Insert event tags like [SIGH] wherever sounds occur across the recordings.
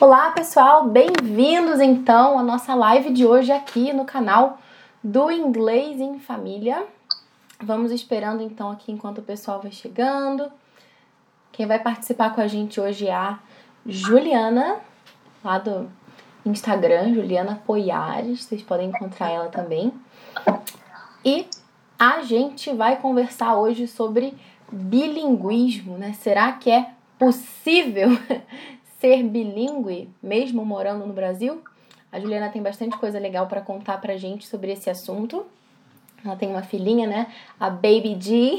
Olá pessoal, bem-vindos então à nossa live de hoje aqui no canal do Inglês em Família. Vamos esperando então aqui enquanto o pessoal vai chegando. Quem vai participar com a gente hoje é a Juliana, lá do Instagram, Juliana Poiares, vocês podem encontrar ela também. E a gente vai conversar hoje sobre bilinguismo, né? Será que é possível ser bilíngue, mesmo morando no Brasil? A Juliana tem bastante coisa legal para contar pra gente sobre esse assunto. Ela tem uma filhinha, né? A Baby G.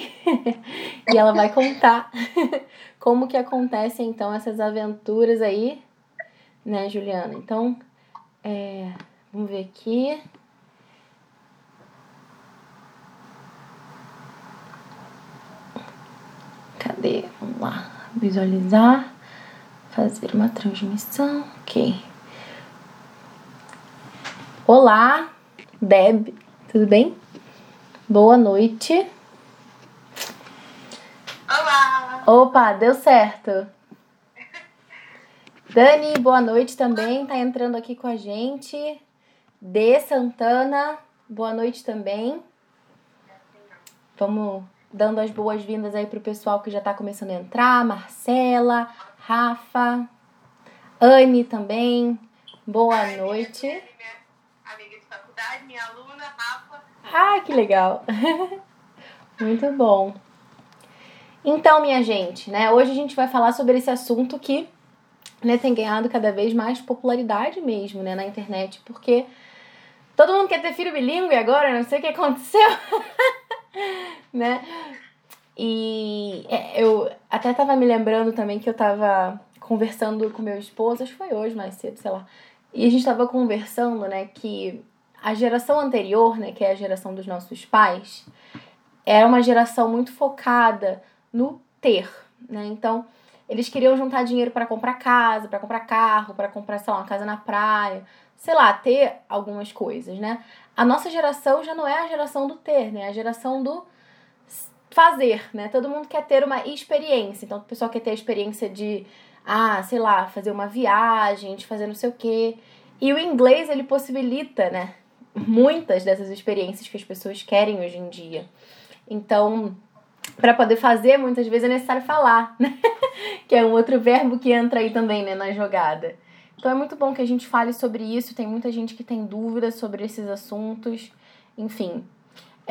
[LAUGHS] e ela vai contar [LAUGHS] como que acontecem então essas aventuras aí, né, Juliana? Então, é, vamos ver aqui. Cadê? Vamos lá. Visualizar fazer uma transmissão. Ok. Olá, Deb, tudo bem? Boa noite. Olá! Opa, deu certo. Dani, boa noite também, tá entrando aqui com a gente. De Santana, boa noite também. Vamos dando as boas-vindas aí pro pessoal que já tá começando a entrar. Marcela, Rafa, Anne também. Boa noite. Minha amiga de faculdade, minha aluna, Rafa. Ah, que legal. [LAUGHS] Muito bom. Então, minha gente, né? Hoje a gente vai falar sobre esse assunto que né, tem ganhado cada vez mais popularidade mesmo, né, na internet, porque todo mundo quer ter filho bilíngue agora, não sei o que aconteceu, [LAUGHS] né? E é, eu até tava me lembrando também que eu tava conversando com meu esposo, acho que foi hoje mais cedo, sei lá. E a gente tava conversando, né, que a geração anterior, né, que é a geração dos nossos pais, era uma geração muito focada no ter, né? Então, eles queriam juntar dinheiro para comprar casa, para comprar carro, para comprar, sei lá, uma casa na praia, sei lá, ter algumas coisas, né? A nossa geração já não é a geração do ter, né? É a geração do fazer, né? Todo mundo quer ter uma experiência. Então, o pessoal quer ter a experiência de, ah, sei lá, fazer uma viagem, de fazer não sei o quê. E o inglês, ele possibilita, né? Muitas dessas experiências que as pessoas querem hoje em dia. Então, para poder fazer, muitas vezes é necessário falar, né? [LAUGHS] que é um outro verbo que entra aí também, né, na jogada. Então é muito bom que a gente fale sobre isso. Tem muita gente que tem dúvidas sobre esses assuntos. Enfim,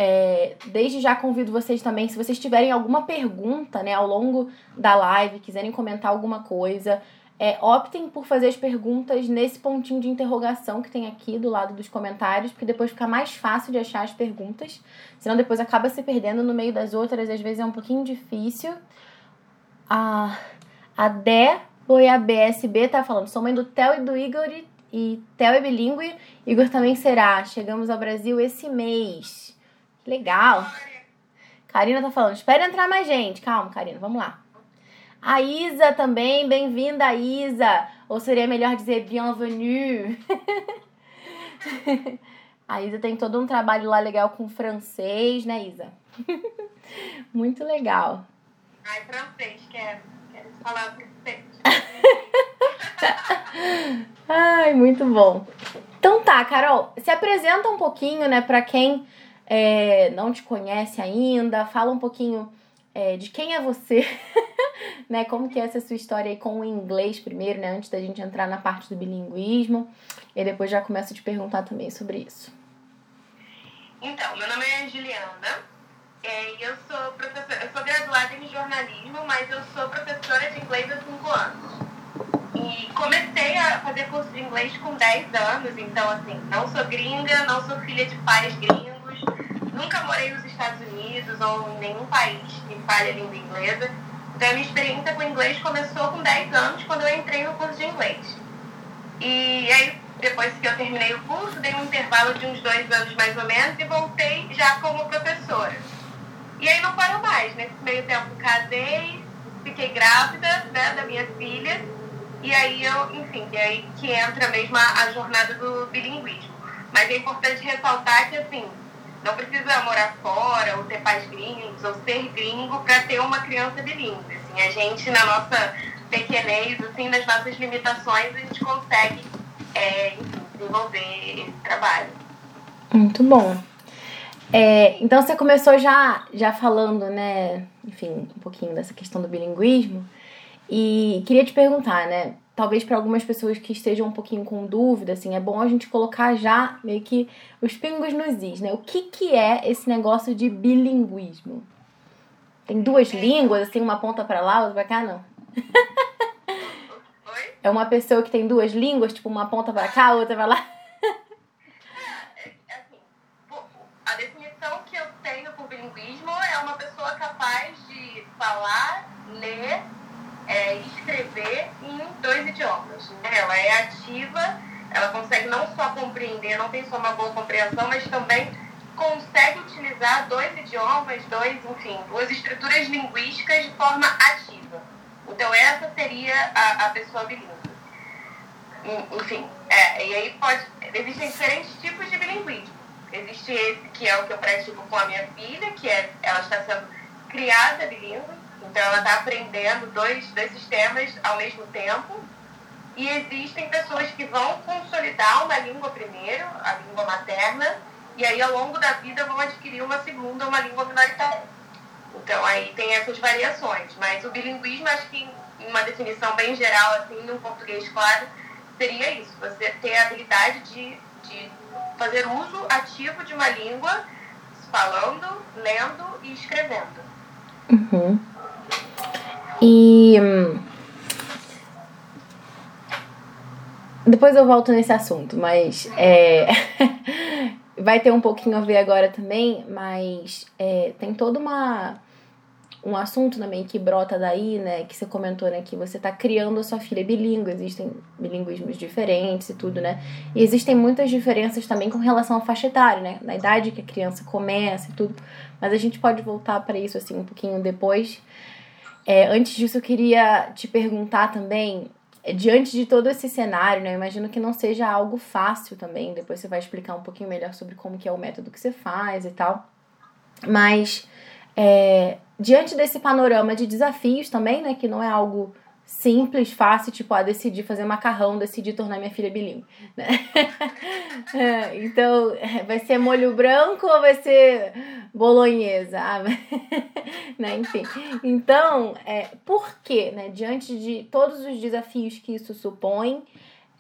é, desde já convido vocês também, se vocês tiverem alguma pergunta né, ao longo da live, quiserem comentar alguma coisa, é, optem por fazer as perguntas nesse pontinho de interrogação que tem aqui do lado dos comentários, porque depois fica mais fácil de achar as perguntas. Senão depois acaba se perdendo no meio das outras, às vezes é um pouquinho difícil. A, a Dé BSB tá falando, sou mãe do Theo e do Igor e, e Theo é bilíngue, Igor também será. Chegamos ao Brasil esse mês. Que legal. Karina tá falando, espera entrar mais gente. Calma, Karina, vamos lá. A Isa também, bem-vinda, Isa. Ou seria melhor dizer bienvenue. [LAUGHS] A Isa tem todo um trabalho lá legal com francês, né, Isa? [LAUGHS] Muito legal. Ai, francês, quero. Quero falar francês. [LAUGHS] Ai, muito bom. Então tá, Carol, se apresenta um pouquinho, né, pra quem é, não te conhece ainda, fala um pouquinho é, de quem é você, [LAUGHS] né? Como que é essa sua história aí com o inglês primeiro, né? Antes da gente entrar na parte do bilinguismo. E depois já começo a te perguntar também sobre isso. Então, meu nome é Juliana. É, eu sou professora, eu sou graduada em jornalismo, mas eu sou professora de inglês há 5 anos. E comecei a fazer curso de inglês com 10 anos, então assim, não sou gringa, não sou filha de pais gringos nunca morei nos Estados Unidos ou em nenhum país que fale a língua inglesa. Então, a minha experiência com inglês começou com 10 anos, quando eu entrei no curso de inglês. E aí, depois que eu terminei o curso, dei um intervalo de uns dois anos mais ou menos e voltei já como professora. E aí não parou mais. Nesse meio tempo, casei, fiquei grávida né, da minha filha. E aí eu, enfim, e aí que entra mesmo a, a jornada do bilinguismo. Mas é importante ressaltar que, assim, não precisa morar fora, ou ter pais gringos, ou ser gringo para ter uma criança bilíngue. Assim, a gente, na nossa pequenez, assim, nas nossas limitações, a gente consegue é, desenvolver esse trabalho. Muito bom. É, então você começou já, já falando, né, enfim, um pouquinho dessa questão do bilinguismo. E queria te perguntar, né? Talvez para algumas pessoas que estejam um pouquinho com dúvida, assim, é bom a gente colocar já meio que os pingos nos is, né? O que, que é esse negócio de bilinguismo? Tem duas línguas, assim, uma ponta para lá, outra para cá, não? Oi? É uma pessoa que tem duas línguas, tipo, uma ponta para cá, outra para lá? É, é assim, a definição que eu tenho por bilinguismo é uma pessoa capaz de falar, ler é, escrever idiomas. Né? Ela é ativa, ela consegue não só compreender, não tem só uma boa compreensão, mas também consegue utilizar dois idiomas, dois, enfim, duas estruturas linguísticas de forma ativa. Então essa seria a, a pessoa bilíngue. Enfim, é, e aí pode. Existem diferentes tipos de bilinguismo. Existe esse que é o que eu pratico com a minha filha, que é ela está sendo criada bilíngue, então ela está aprendendo dois, dois sistemas ao mesmo tempo. E existem pessoas que vão consolidar uma língua primeiro, a língua materna, e aí ao longo da vida vão adquirir uma segunda, uma língua minoritária. Então aí tem essas variações, mas o bilinguismo acho que em uma definição bem geral, assim, no português claro, seria isso, você ter a habilidade de, de fazer uso ativo de uma língua, falando, lendo e escrevendo. Uhum. E hum, depois eu volto nesse assunto, mas é, [LAUGHS] vai ter um pouquinho a ver agora também, mas é, tem toda uma um assunto também que brota daí, né, que você comentou, né, que você tá criando a sua filha bilíngue, existem bilinguismos diferentes e tudo, né, e existem muitas diferenças também com relação à faixa etária, né, na idade que a criança começa e tudo, mas a gente pode voltar para isso, assim, um pouquinho depois. É, antes disso, eu queria te perguntar também, diante de todo esse cenário, né, eu imagino que não seja algo fácil também, depois você vai explicar um pouquinho melhor sobre como que é o método que você faz e tal, mas é, diante desse panorama de desafios também, né, que não é algo simples, fácil, tipo, ah, decidi fazer macarrão, decidi tornar minha filha bilíngue, né? [LAUGHS] é, então, vai ser molho branco ou vai ser bolonhesa? Ah, [LAUGHS] né? Enfim, então, é, por que, né, diante de todos os desafios que isso supõe,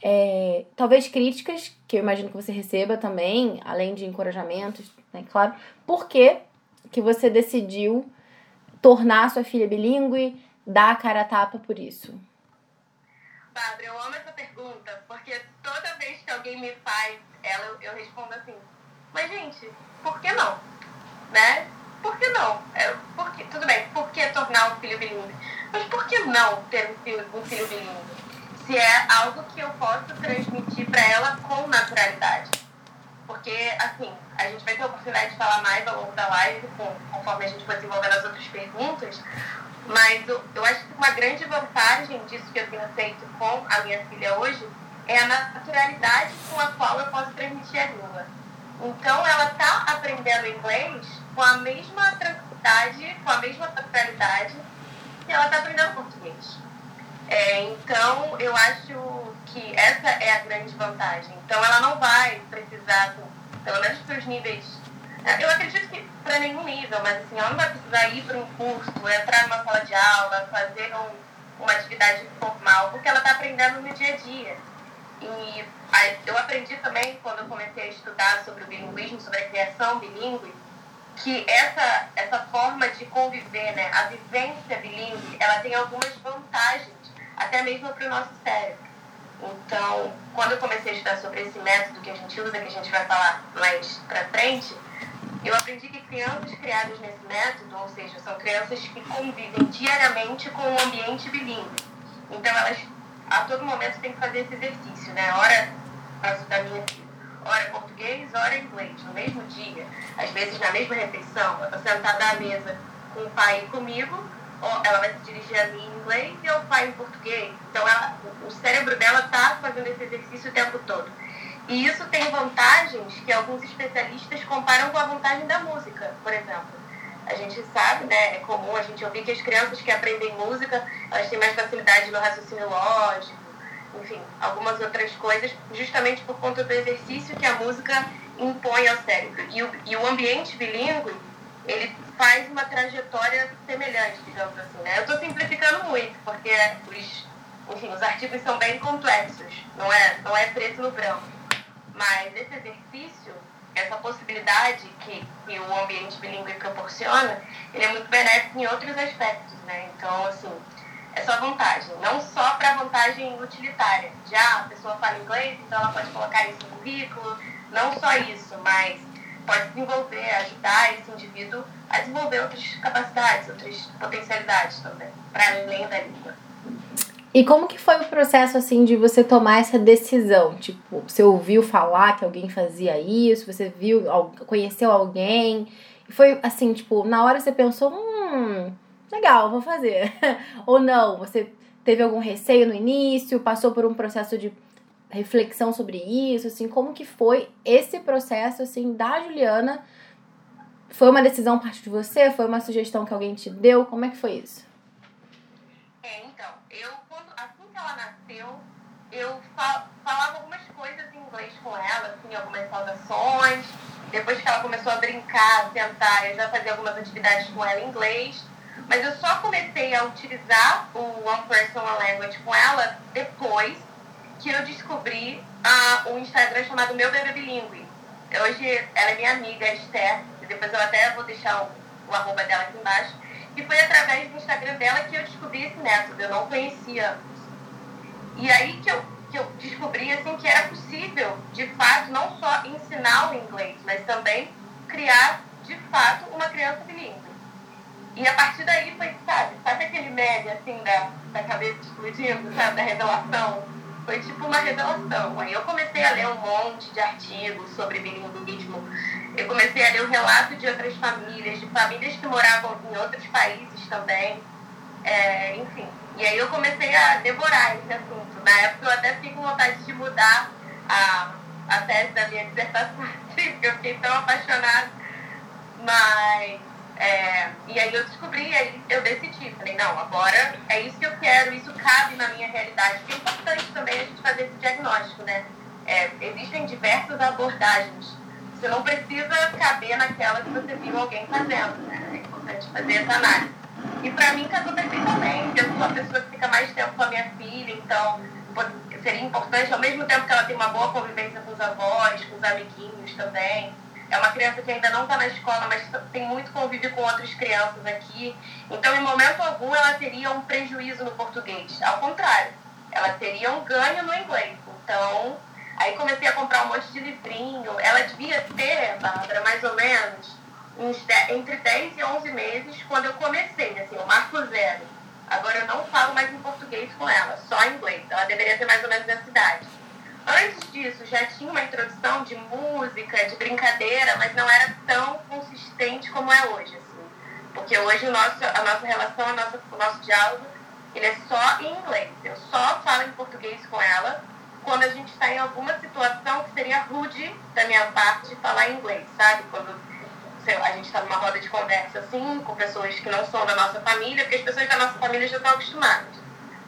é, talvez críticas, que eu imagino que você receba também, além de encorajamentos, né, claro, por que que você decidiu tornar sua filha bilíngue, dar a cara a tapa por isso? Bárbara, eu amo essa pergunta, porque toda vez que alguém me faz ela, eu, eu respondo assim, mas gente, por que não? Né? Por que não? É, por que, tudo bem, por que tornar um filho bilíngue? Mas por que não ter um filho, um filho bilíngue? Se é algo que eu posso transmitir para ela com naturalidade. Porque, assim, a gente vai ter a oportunidade de falar mais ao longo da live, conforme a gente for desenvolvendo as outras perguntas, mas eu, eu acho que uma grande vantagem disso que eu tenho feito com a minha filha hoje é a naturalidade com a qual eu posso transmitir a língua. Então, ela está aprendendo inglês com a mesma tranquilidade, com a mesma naturalidade que ela está aprendendo português. É, então, eu acho que essa é a grande vantagem. Então, ela não vai precisar, pelo menos para os níveis. É, eu acredito que para nenhum nível, mas assim, ela não vai precisar ir para um curso, entrar numa sala de aula, fazer um, uma atividade formal, porque ela está aprendendo no dia a dia. E eu aprendi também, quando eu comecei a estudar sobre o bilinguismo, sobre a criação bilíngue, que essa, essa forma de conviver, né, a vivência bilíngue, ela tem algumas vantagens, até mesmo para o nosso cérebro. Então, quando eu comecei a estudar sobre esse método que a gente usa, que a gente vai falar mais para frente, eu aprendi que crianças criadas nesse método, ou seja, são crianças que convivem diariamente com um ambiente bilíngue. Então, elas a todo momento têm que fazer esse exercício, né? Hora, caso da minha filha, hora português, hora inglês, no mesmo dia, às vezes na mesma refeição, ela sentada à mesa com o pai e comigo, ela vai se dirigir a mim em inglês e ao pai em português. Então, ela, o cérebro dela está fazendo esse exercício o tempo todo. E isso tem vantagens que alguns especialistas comparam com a vantagem da música, por exemplo. A gente sabe, né, é comum a gente ouvir que as crianças que aprendem música, elas têm mais facilidade no raciocínio lógico, enfim, algumas outras coisas, justamente por conta do exercício que a música impõe ao cérebro. E o, e o ambiente bilíngue, ele faz uma trajetória semelhante, digamos assim. Né? Eu estou simplificando muito, porque os, enfim, os artigos são bem complexos, não é, não é preto no branco. Mas esse exercício, essa possibilidade que, que o ambiente bilíngue proporciona, ele é muito benéfico em outros aspectos. Né? Então, assim, é só vantagem, não só para vantagem utilitária. Já a pessoa fala inglês, então ela pode colocar isso no currículo, não só isso, mas pode desenvolver, ajudar esse indivíduo a desenvolver outras capacidades, outras potencialidades também, para além da língua. E como que foi o processo assim de você tomar essa decisão? Tipo, você ouviu falar que alguém fazia isso, você viu, conheceu alguém, foi assim, tipo, na hora você pensou, hum, legal, vou fazer. [LAUGHS] Ou não, você teve algum receio no início, passou por um processo de reflexão sobre isso, assim, como que foi esse processo, assim, da Juliana? Foi uma decisão parte de você? Foi uma sugestão que alguém te deu? Como é que foi isso? É, então, eu, quando, assim que ela nasceu, eu fal, falava algumas coisas em inglês com ela, assim, algumas saudações. Depois que ela começou a brincar, sentar, eu já fazia algumas atividades com ela em inglês. Mas eu só comecei a utilizar o One Personal Language com ela depois que eu descobri uh, um Instagram chamado Meu Bebê Bilingue. Hoje ela é minha amiga, Esther, e depois eu até vou deixar o, o arroba dela aqui embaixo. E foi através do Instagram dela que eu descobri esse método, eu não conhecia E aí que eu, que eu descobri assim, que era possível, de fato, não só ensinar o inglês, mas também criar, de fato, uma criança bilíngue. E a partir daí foi, sabe, sabe aquele média assim da, da cabeça explodindo, sabe, da revelação? Foi tipo uma revelação. Aí eu comecei a ler um monte de artigos sobre bilinguismo. Eu comecei a ler o relato de outras famílias, de famílias que moravam em outros países também. É, enfim. E aí eu comecei a devorar esse assunto. Na época eu até fiquei com vontade de mudar a, a tese da minha dissertação, [LAUGHS] porque eu fiquei tão apaixonada. Mas é, e aí eu descobri, aí eu decidi, falei, não, agora é isso que eu quero, isso cabe na minha realidade. Porque é importante também a gente fazer esse diagnóstico, né? É, existem diversas abordagens. Você não precisa caber naquela que você viu alguém fazendo, né? É importante fazer essa análise. E pra mim casou perfeitamente. Eu sou a pessoa que fica mais tempo com a minha filha, então seria importante, ao mesmo tempo que ela tem uma boa convivência com os avós, com os amiguinhos também é uma criança que ainda não está na escola, mas tem muito convívio com outras crianças aqui. Então, em momento algum, ela teria um prejuízo no português. Ao contrário, ela teria um ganho no inglês. Então, aí comecei a comprar um monte de livrinho. Ela devia ter, Bárbara, mais ou menos, entre 10 e 11 meses quando eu comecei, assim, o marco zero. Agora eu não falo mais em português com ela, só em inglês. Ela deveria ter mais ou menos essa idade. Antes disso, já tinha uma introdução de música, de brincadeira, mas não era tão consistente como é hoje. Assim. Porque hoje o nosso, a nossa relação, a nossa, o nosso diálogo, ele é só em inglês. Eu só falo em português com ela quando a gente está em alguma situação que seria rude da minha parte falar inglês, sabe? Quando a gente está numa roda de conversa assim, com pessoas que não são da nossa família, porque as pessoas da nossa família já estão acostumadas.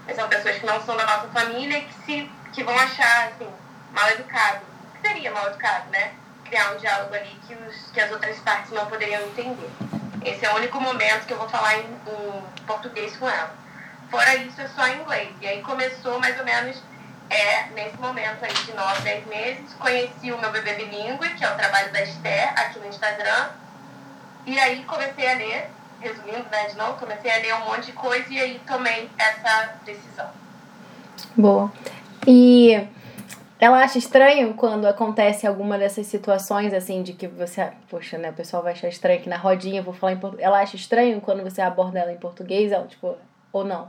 Mas são pessoas que não são da nossa família e que se que vão achar, assim, mal educado. Que seria mal educado, né? Criar um diálogo ali que, os, que as outras partes não poderiam entender. Esse é o único momento que eu vou falar em, em português com ela. Fora isso, é só em inglês. E aí começou mais ou menos é, nesse momento aí de 9, 10 meses. Conheci o meu bebê bilíngue, que é o trabalho da Esther, aqui no Instagram. E aí comecei a ler, resumindo, né, de novo, comecei a ler um monte de coisa e aí tomei essa decisão. Boa. E ela acha estranho quando acontece alguma dessas situações, assim, de que você. Poxa, né? O pessoal vai achar estranho que na rodinha eu vou falar em português. Ela acha estranho quando você aborda ela em português, ela, tipo, ou não?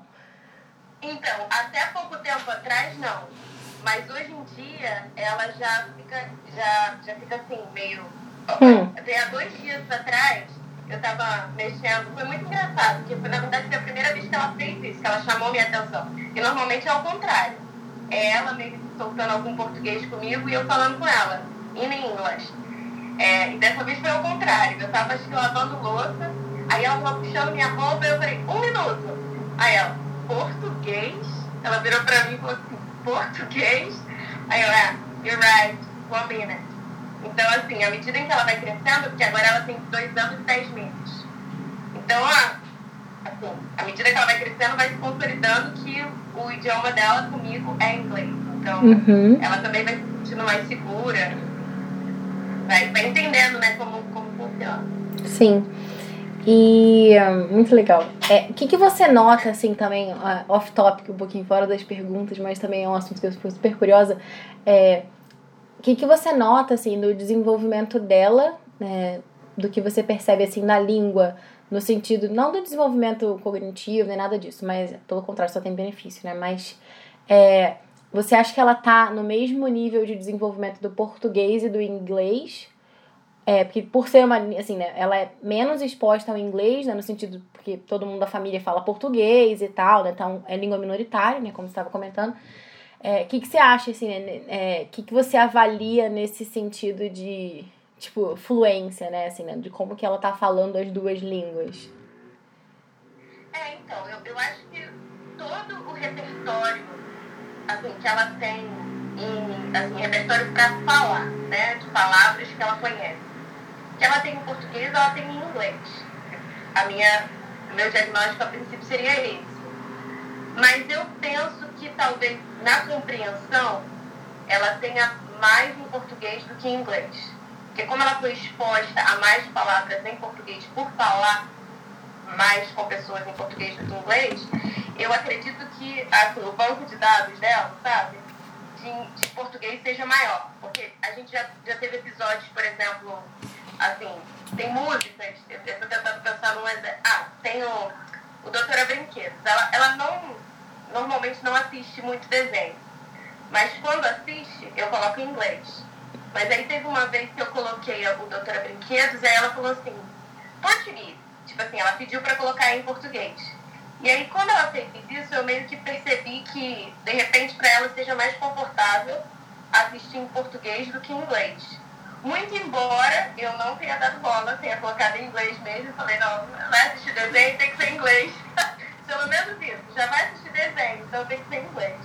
Então, até pouco tempo atrás, não. Mas hoje em dia, ela já fica, já, já fica assim, meio. Hum. Há dois dias atrás, eu tava mexendo, foi muito engraçado, porque foi, na verdade foi a primeira vez que ela fez isso, que ela chamou minha atenção. E normalmente é o contrário é ela meio soltando algum português comigo e eu falando com ela, in English. É, e dessa vez foi ao contrário. Eu tava acho que lavando louça, Aí ela tava puxando minha roupa e eu falei, um minuto. Aí ela, português? Ela virou pra mim e falou assim, português? Aí eu, é, you're right, one minute. Então, assim, à medida em que ela vai crescendo, porque agora ela tem dois anos e dez meses. Então, assim, à medida que ela vai crescendo, vai se consolidando que o idioma dela comigo é inglês. Então, uhum. ela também vai se sentindo mais segura, vai, vai entendendo, né, como, como funciona. Sim. E muito legal. É, o que, que você nota, assim, também, uh, off-topic, um pouquinho fora das perguntas, mas também é um assunto que eu fui super curiosa. É, que, que você nota, assim, do desenvolvimento dela, né, do que você percebe, assim, na língua, no sentido, não do desenvolvimento cognitivo, nem nada disso, mas, pelo contrário, só tem benefício, né? Mas, é, você acha que ela tá no mesmo nível de desenvolvimento do português e do inglês? É, porque por ser uma, assim, né, ela é menos exposta ao inglês, né, no sentido, porque todo mundo da família fala português e tal, né, então é língua minoritária, né, como você estava comentando. O é, que, que você acha, assim, né, é, que, que você avalia nesse sentido de, tipo, fluência, né, assim, né, de como que ela tá falando as duas línguas? É, então, eu, eu acho que todo o repertório, assim, que ela tem em, assim, repertório para falar, né, de palavras que ela conhece, que ela tem em português, ela tem em inglês. A minha, meu diagnóstico a princípio seria esse. Mas eu penso que talvez na compreensão ela tenha mais em português do que em inglês. Porque como ela foi exposta a mais palavras em português por falar mais com pessoas em português do que em inglês, eu acredito que assim, o banco de dados dela, sabe, de, de português seja maior. Porque a gente já, já teve episódios, por exemplo, assim, tem músicas, eu estou tentando pensar num exemplo. Ah, tem o, o Doutora Brinquedos. Ela, ela não, normalmente não assiste muito desenho. Mas quando assiste, eu coloco em inglês. Mas aí teve uma vez que eu coloquei o Doutora Brinquedos, aí ela falou assim, português. Tipo assim, ela pediu para colocar em português. E aí quando ela fez isso, eu meio que percebi que, de repente, para ela seja mais confortável assistir em português do que em inglês. Muito embora eu não tenha dado bola, tenha colocado em inglês mesmo, eu falei, não, vai assistir desenho, tem que ser em inglês. [LAUGHS] Pelo menos isso, já vai assistir desenho, então tem que ser em inglês.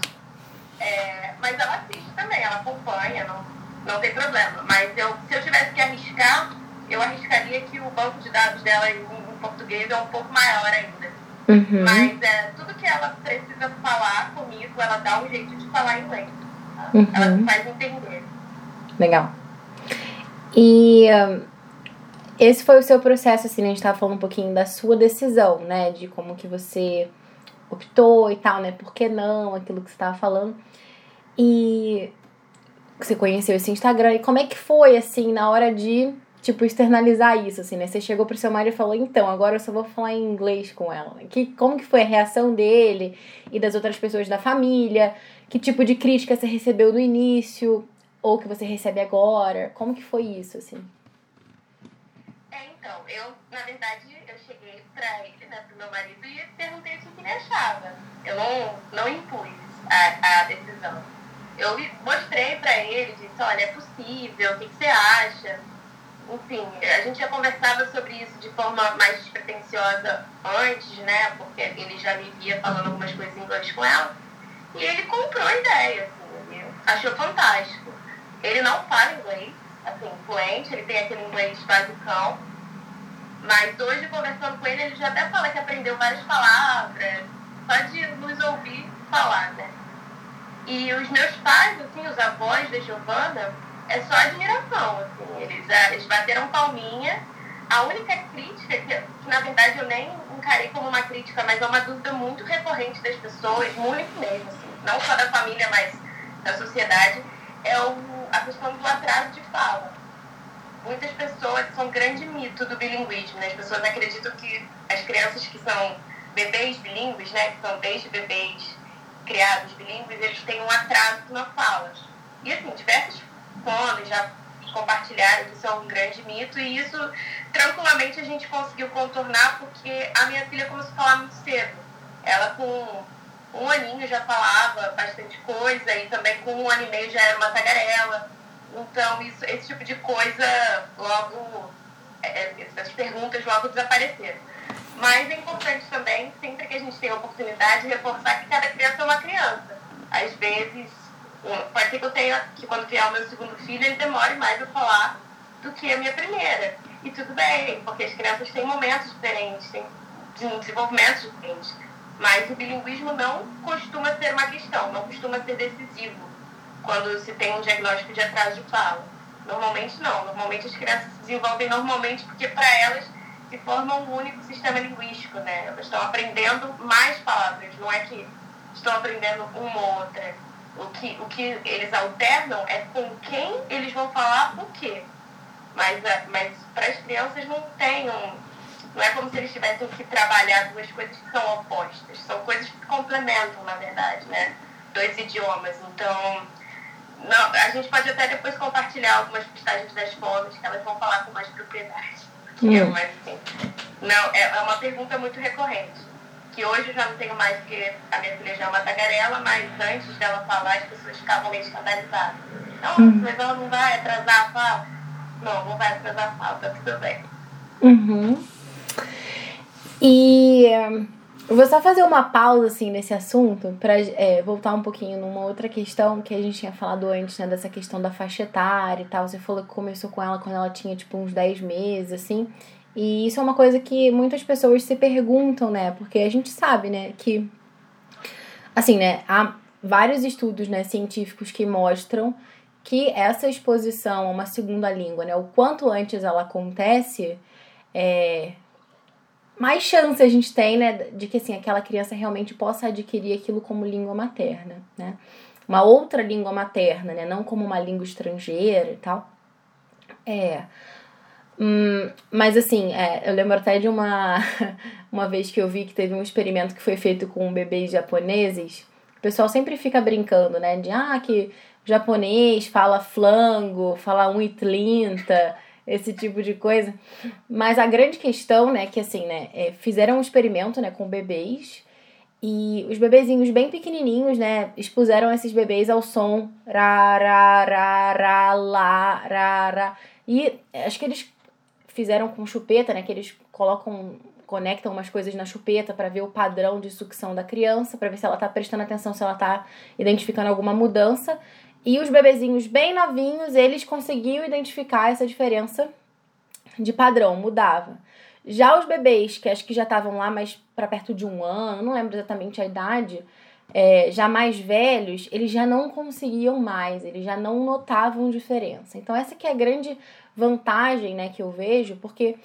É, mas ela assiste também, ela acompanha, não, não tem problema. Mas eu, se eu tivesse que arriscar, eu arriscaria que o banco de dados dela em, em português é um pouco maior ainda. Uhum. Mas é, tudo que ela precisa falar comigo, ela dá um jeito de falar em inglês. Uhum. Ela faz entender. Legal. E um, esse foi o seu processo, assim, né? A gente tava falando um pouquinho da sua decisão, né? De como que você optou e tal, né? Por que não, aquilo que você tava falando. E você conheceu esse Instagram. E como é que foi, assim, na hora de, tipo, externalizar isso, assim, né? Você chegou pro seu marido e falou, então, agora eu só vou falar em inglês com ela. Que, como que foi a reação dele e das outras pessoas da família? Que tipo de crítica você recebeu no início? ou que você recebe agora? Como que foi isso, assim? Então, eu, na verdade, eu cheguei pra ele, né, pro meu marido, e perguntei o que ele achava. Eu não, não impus a, a decisão. Eu mostrei pra ele, disse, olha, é possível, o que, que você acha? Enfim, a gente já conversava sobre isso de forma mais despretensiosa antes, né, porque ele já me via falando algumas coisas em inglês com ela. E ele comprou a ideia, assim, ele achou fantástico. Ele não fala inglês, assim, fluente, ele tem aquele inglês basicão. Mas hoje, conversando com ele, ele já até fala que aprendeu várias palavras, só de nos ouvir falar, né? E os meus pais, assim, os avós da Giovana, é só admiração, assim. Eles, é, eles bateram palminha. A única crítica, que, que na verdade eu nem encarei como uma crítica, mas é uma dúvida muito recorrente das pessoas, muito mesmo, assim, não só da família, mas da sociedade, é o a questão do atraso de fala. Muitas pessoas, são um grande mito do bilinguismo, né? As pessoas acreditam que as crianças que são bebês bilíngues, né, que são desde bebês criados bilíngues, eles têm um atraso na fala. E assim, diversos fones já compartilharam que isso é um grande mito e isso tranquilamente a gente conseguiu contornar porque a minha filha começou a falar muito cedo. Ela com um aninho já falava bastante coisa e também com um ano e meio já era uma tagarela. Então, isso, esse tipo de coisa logo, é, é essas perguntas logo desapareceram. Mas é importante também, sempre que a gente tem a oportunidade, reforçar que cada criança é uma criança. Às vezes, pode ser que eu tenha, que quando vier o meu segundo filho, ele demore mais a falar do que a minha primeira. E tudo bem, porque as crianças têm momentos diferentes, têm desenvolvimentos diferentes. Mas o bilinguismo não costuma ser uma questão, não costuma ser decisivo quando se tem um diagnóstico de atraso de fala. Normalmente não. Normalmente as crianças se desenvolvem normalmente porque para elas se forma um único sistema linguístico, né? Elas estão aprendendo mais palavras, não é que estão aprendendo uma ou outra. O que, o que eles alternam é com quem eles vão falar o quê. Mas, é, mas para as crianças não tem um. Não é como se eles tivessem que trabalhar duas coisas que são opostas. São coisas que complementam, na verdade, né? Dois idiomas. Então, não, a gente pode até depois compartilhar algumas postagens das fotos que elas vão falar com mais propriedade. Hum. mas, assim, não, é, é uma pergunta muito recorrente. Que hoje eu já não tenho mais, porque a minha filha já é uma tagarela, mas antes dela falar, as pessoas ficavam meio escandalizadas. Não, hum. mas ela não vai atrasar a fala? Não, não vai atrasar a fala, tá tudo bem. Uhum. E eu vou só fazer uma pausa assim nesse assunto para é, voltar um pouquinho numa outra questão que a gente tinha falado antes, né, dessa questão da faixa etária e tal. Você falou que começou com ela quando ela tinha tipo uns 10 meses, assim. E isso é uma coisa que muitas pessoas se perguntam, né? Porque a gente sabe, né, que assim, né, há vários estudos, né, científicos que mostram que essa exposição a uma segunda língua, né, o quanto antes ela acontece, é, mais chance a gente tem, né, de que assim, aquela criança realmente possa adquirir aquilo como língua materna, né? Uma outra língua materna, né, não como uma língua estrangeira e tal. É. Hum, mas assim, é, eu lembro até de uma, [LAUGHS] uma vez que eu vi que teve um experimento que foi feito com bebês japoneses. O pessoal sempre fica brincando, né? De ah, que japonês fala flango, fala 1,30 esse tipo de coisa. Mas a grande questão, né, que assim, né, é, fizeram um experimento, né, com bebês e os bebezinhos bem pequenininhos, né, expuseram esses bebês ao som ra, ra, ra, ra, ra, ra. E acho que eles fizeram com chupeta, né, que eles colocam conectam umas coisas na chupeta para ver o padrão de sucção da criança, para ver se ela tá prestando atenção, se ela tá identificando alguma mudança. E os bebezinhos bem novinhos, eles conseguiam identificar essa diferença de padrão, mudava. Já os bebês, que acho que já estavam lá mais para perto de um ano, não lembro exatamente a idade, é, já mais velhos, eles já não conseguiam mais, eles já não notavam diferença. Então essa que é a grande vantagem, né, que eu vejo, porque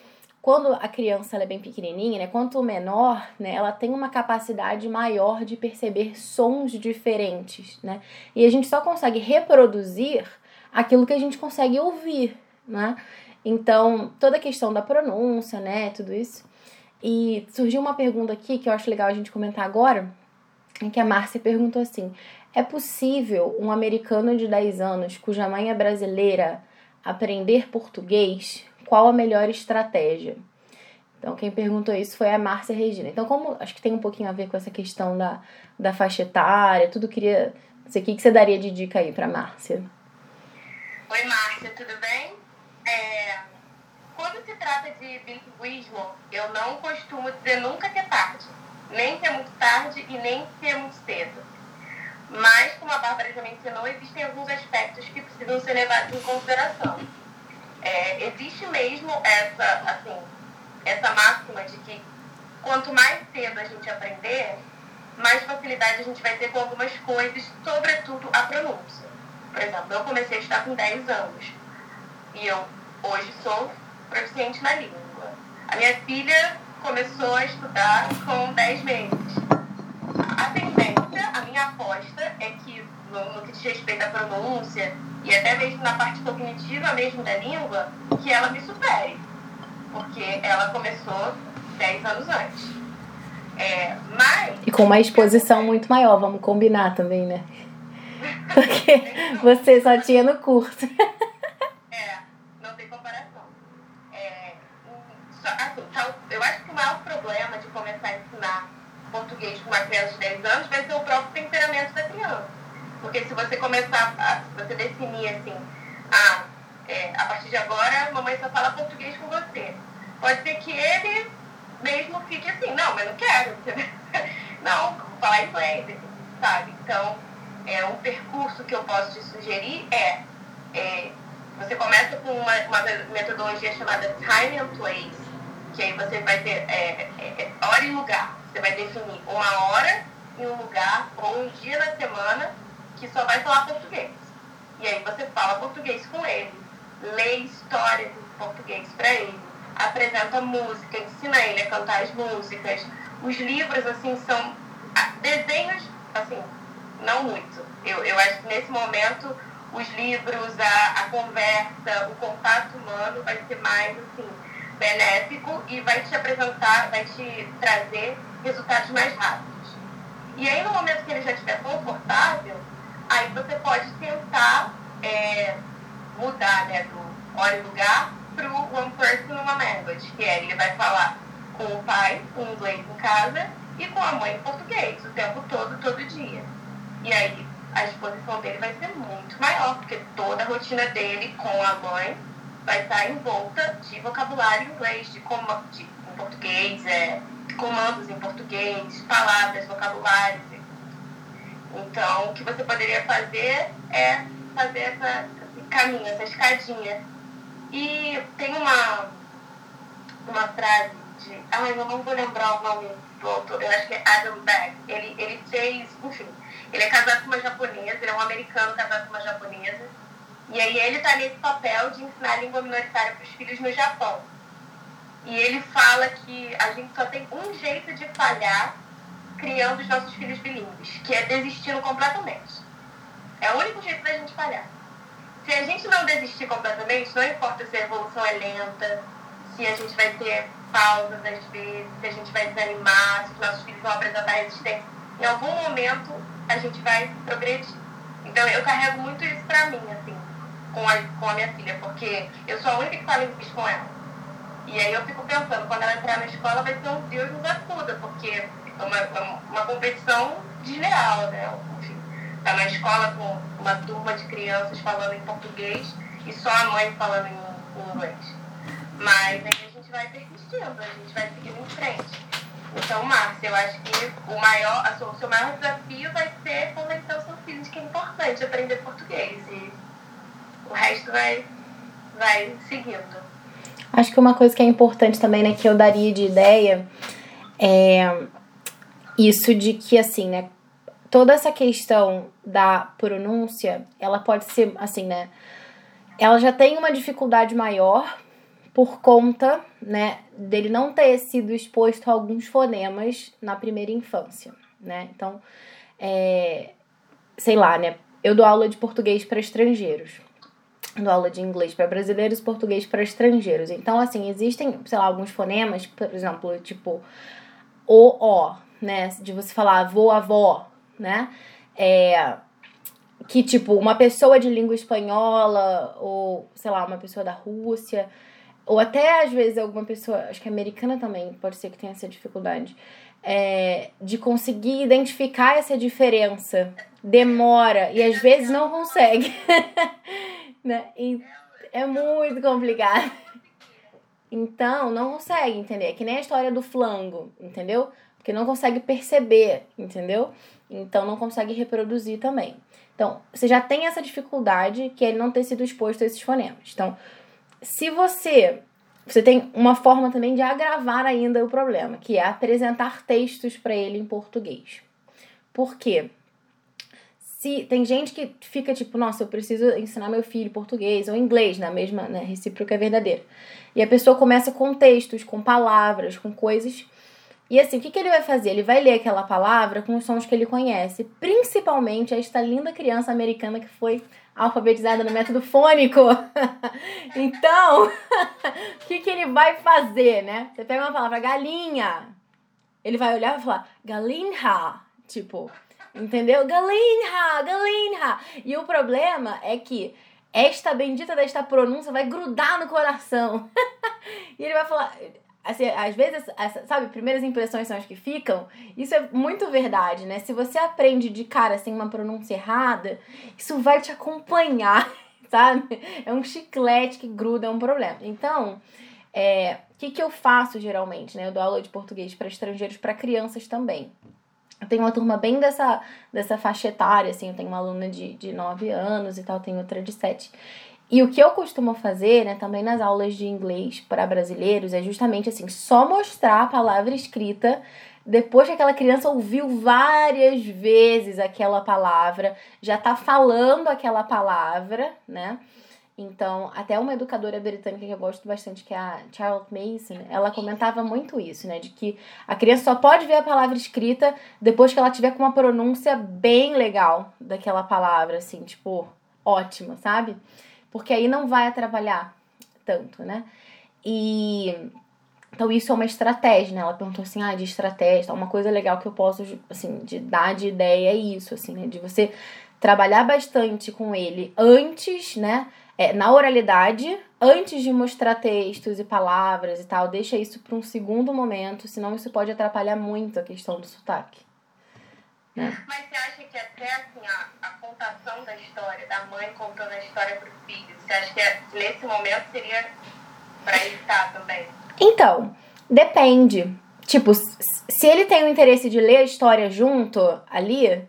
quando a criança é bem pequenininha, né, quanto menor, né, ela tem uma capacidade maior de perceber sons diferentes, né? E a gente só consegue reproduzir aquilo que a gente consegue ouvir, né? Então, toda a questão da pronúncia, né, tudo isso. E surgiu uma pergunta aqui que eu acho legal a gente comentar agora, em que a Márcia perguntou assim: é possível um americano de 10 anos, cuja mãe é brasileira, aprender português? Qual a melhor estratégia? Então, quem perguntou isso foi a Márcia Regina. Então, como acho que tem um pouquinho a ver com essa questão da, da faixa etária, tudo queria. Não sei o que, que você daria de dica aí para Márcia. Oi, Márcia, tudo bem? É, quando se trata de bilinguismo, eu não costumo dizer nunca que é tarde. Nem que é muito tarde e nem que é muito cedo. Mas, como a Bárbara já mencionou, existem alguns aspectos que precisam ser levados em consideração. É, existe mesmo essa, assim, essa máxima de que quanto mais cedo a gente aprender, mais facilidade a gente vai ter com algumas coisas, sobretudo a pronúncia. Por exemplo, eu comecei a estudar com 10 anos e eu hoje sou proficiente na língua. A minha filha começou a estudar com 10 meses. A tendência, a minha aposta é que no, no que diz respeito à pronúncia e até mesmo na parte cognitiva mesmo da língua, que ela me supere. Porque ela começou 10 anos antes. É, mas. E com uma exposição muito maior, vamos combinar também, né? [LAUGHS] Porque você só tinha no curso. é, não tem comparação. É, só, assim, eu acho que o maior problema de começar a ensinar português com uma criança de 10 anos vai ser o próprio temperamento da criança. Porque se você começar, a, você definir assim, ah, é, a partir de agora, mamãe só fala português com você. Pode ser que ele mesmo fique assim, não, mas não quero. [LAUGHS] não, vou falar inglês, sabe? Então, é um percurso que eu posso te sugerir é, é você começa com uma, uma metodologia chamada time and place, que aí você vai ter é, é, é, hora e lugar. Você vai definir uma hora em um lugar ou um dia na semana que só vai falar português. E aí você fala português com ele, lê histórias em português para ele, apresenta música, ensina ele a cantar as músicas. Os livros, assim, são desenhos, assim, não muito. Eu, eu acho que nesse momento os livros, a, a conversa, o contato humano vai ser mais, assim, benéfico e vai te apresentar, vai te trazer resultados mais rápidos. E aí, no momento que ele já estiver confortável, aí você pode tentar é, mudar né, do hora e lugar para o one person, uma language, que é ele vai falar com o pai, com o inglês em casa, e com a mãe em português, o tempo todo, todo dia. E aí a exposição dele vai ser muito maior, porque toda a rotina dele com a mãe vai estar em volta de vocabulário inglês, de, com, de em português, é, comandos em português, palavras, vocabulários. Então, o que você poderia fazer é fazer essa, esse caminho, essa escadinha. E tem uma, uma frase de. Ai, eu não vou lembrar o nome do autor, eu acho que é Adam Beck. Ele, ele fez, enfim, ele é casado com uma japonesa, ele é um americano casado com uma japonesa. E aí ele está nesse papel de ensinar a língua minoritária para os filhos no Japão. E ele fala que a gente só tem um jeito de falhar criando os nossos filhos bilíngues, que é desistindo completamente. É o único jeito da gente falhar. Se a gente não desistir completamente, não importa se a evolução é lenta, se a gente vai ter pausas às vezes, se a gente vai desanimar, se os nossos filhos vão apresentar resistência, em algum momento a gente vai progredir. Então eu carrego muito isso pra mim, assim, com a, com a minha filha, porque eu sou a única que fala inglês com ela. E aí eu fico pensando, quando ela entrar na escola vai ser um Deus nos acuda, porque uma, uma competição desleal, né? Enfim, tá na escola com uma turma de crianças falando em português e só a mãe falando em, inglês. Mas aí a gente vai persistindo, a gente vai seguindo em frente. Então, Márcia, eu acho que o, maior, a, o seu maior desafio vai ser convencer o seu filho de que é importante aprender português. E o resto vai, vai seguindo. Acho que uma coisa que é importante também, né, que eu daria de ideia é isso de que, assim, né, toda essa questão da pronúncia, ela pode ser, assim, né, ela já tem uma dificuldade maior por conta, né, dele não ter sido exposto a alguns fonemas na primeira infância, né? Então, é, sei lá, né, eu dou aula de português para estrangeiros. Dou aula de inglês para brasileiros, português para estrangeiros. Então, assim, existem, sei lá, alguns fonemas, por exemplo, tipo o, ó, né, de você falar avô, avó, né? É, que, tipo, uma pessoa de língua espanhola ou, sei lá, uma pessoa da Rússia ou até às vezes alguma pessoa, acho que americana também pode ser que tenha essa dificuldade, é, de conseguir identificar essa diferença. Demora e às vezes não consegue. [LAUGHS] né? E é muito complicado. Então, não consegue entender. É que nem a história do flango, entendeu? Porque não consegue perceber, entendeu? Então, não consegue reproduzir também. Então, você já tem essa dificuldade que é ele não ter sido exposto a esses fonemas. Então, se você você tem uma forma também de agravar ainda o problema, que é apresentar textos para ele em português. Por quê? Se tem gente que fica tipo, nossa, eu preciso ensinar meu filho português ou inglês, na mesma, né, recíproca é verdadeira. E a pessoa começa com textos, com palavras, com coisas. E assim, o que, que ele vai fazer? Ele vai ler aquela palavra com os sons que ele conhece, principalmente esta linda criança americana que foi alfabetizada no método fônico. [LAUGHS] então, [LAUGHS] o que, que ele vai fazer, né? Você pega uma palavra galinha, ele vai olhar e falar galinha, tipo, entendeu? Galinha, galinha. E o problema é que esta bendita desta pronúncia vai grudar no coração. [LAUGHS] e ele vai falar, assim, às vezes, sabe, primeiras impressões são as que ficam. Isso é muito verdade, né? Se você aprende de cara sem uma pronúncia errada, isso vai te acompanhar, [LAUGHS] sabe? É um chiclete que gruda, é um problema. Então, É, o que, que eu faço geralmente? Né? Eu dou aula de português para estrangeiros, para crianças também. Eu tenho uma turma bem dessa, dessa faixa etária, assim, eu tenho uma aluna de, de 9 anos e tal, tenho outra de 7. E o que eu costumo fazer, né, também nas aulas de inglês para brasileiros, é justamente assim, só mostrar a palavra escrita depois que aquela criança ouviu várias vezes aquela palavra, já tá falando aquela palavra, né? Então, até uma educadora britânica que eu gosto bastante, que é a Charlotte Mason, ela comentava muito isso, né? De que a criança só pode ver a palavra escrita depois que ela tiver com uma pronúncia bem legal daquela palavra, assim, tipo, ótima, sabe? Porque aí não vai atrapalhar tanto, né? E então isso é uma estratégia, né? Ela perguntou assim, ah, de estratégia, uma coisa legal que eu posso, assim, de dar de ideia é isso, assim, né? De você trabalhar bastante com ele antes, né? É, na oralidade, antes de mostrar textos e palavras e tal, deixa isso para um segundo momento, senão isso pode atrapalhar muito a questão do sotaque. Né? Mas você acha que até assim, a, a contação da história, da mãe contando a história para o filho, você acha que é, nesse momento seria para evitar também? Então, depende. Tipo, se ele tem o interesse de ler a história junto ali,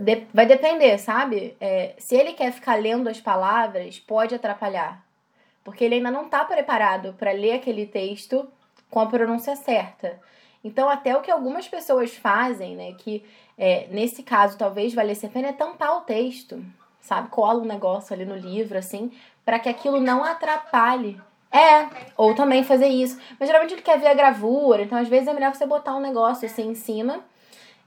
de, vai depender, sabe? É, se ele quer ficar lendo as palavras, pode atrapalhar. Porque ele ainda não está preparado para ler aquele texto com a pronúncia certa. Então, até o que algumas pessoas fazem, né? Que é, nesse caso talvez valesse a pena é tampar o texto, sabe? Cola um negócio ali no livro, assim, para que aquilo não atrapalhe. É, ou também fazer isso. Mas geralmente ele quer ver a gravura, então às vezes é melhor você botar um negócio assim em cima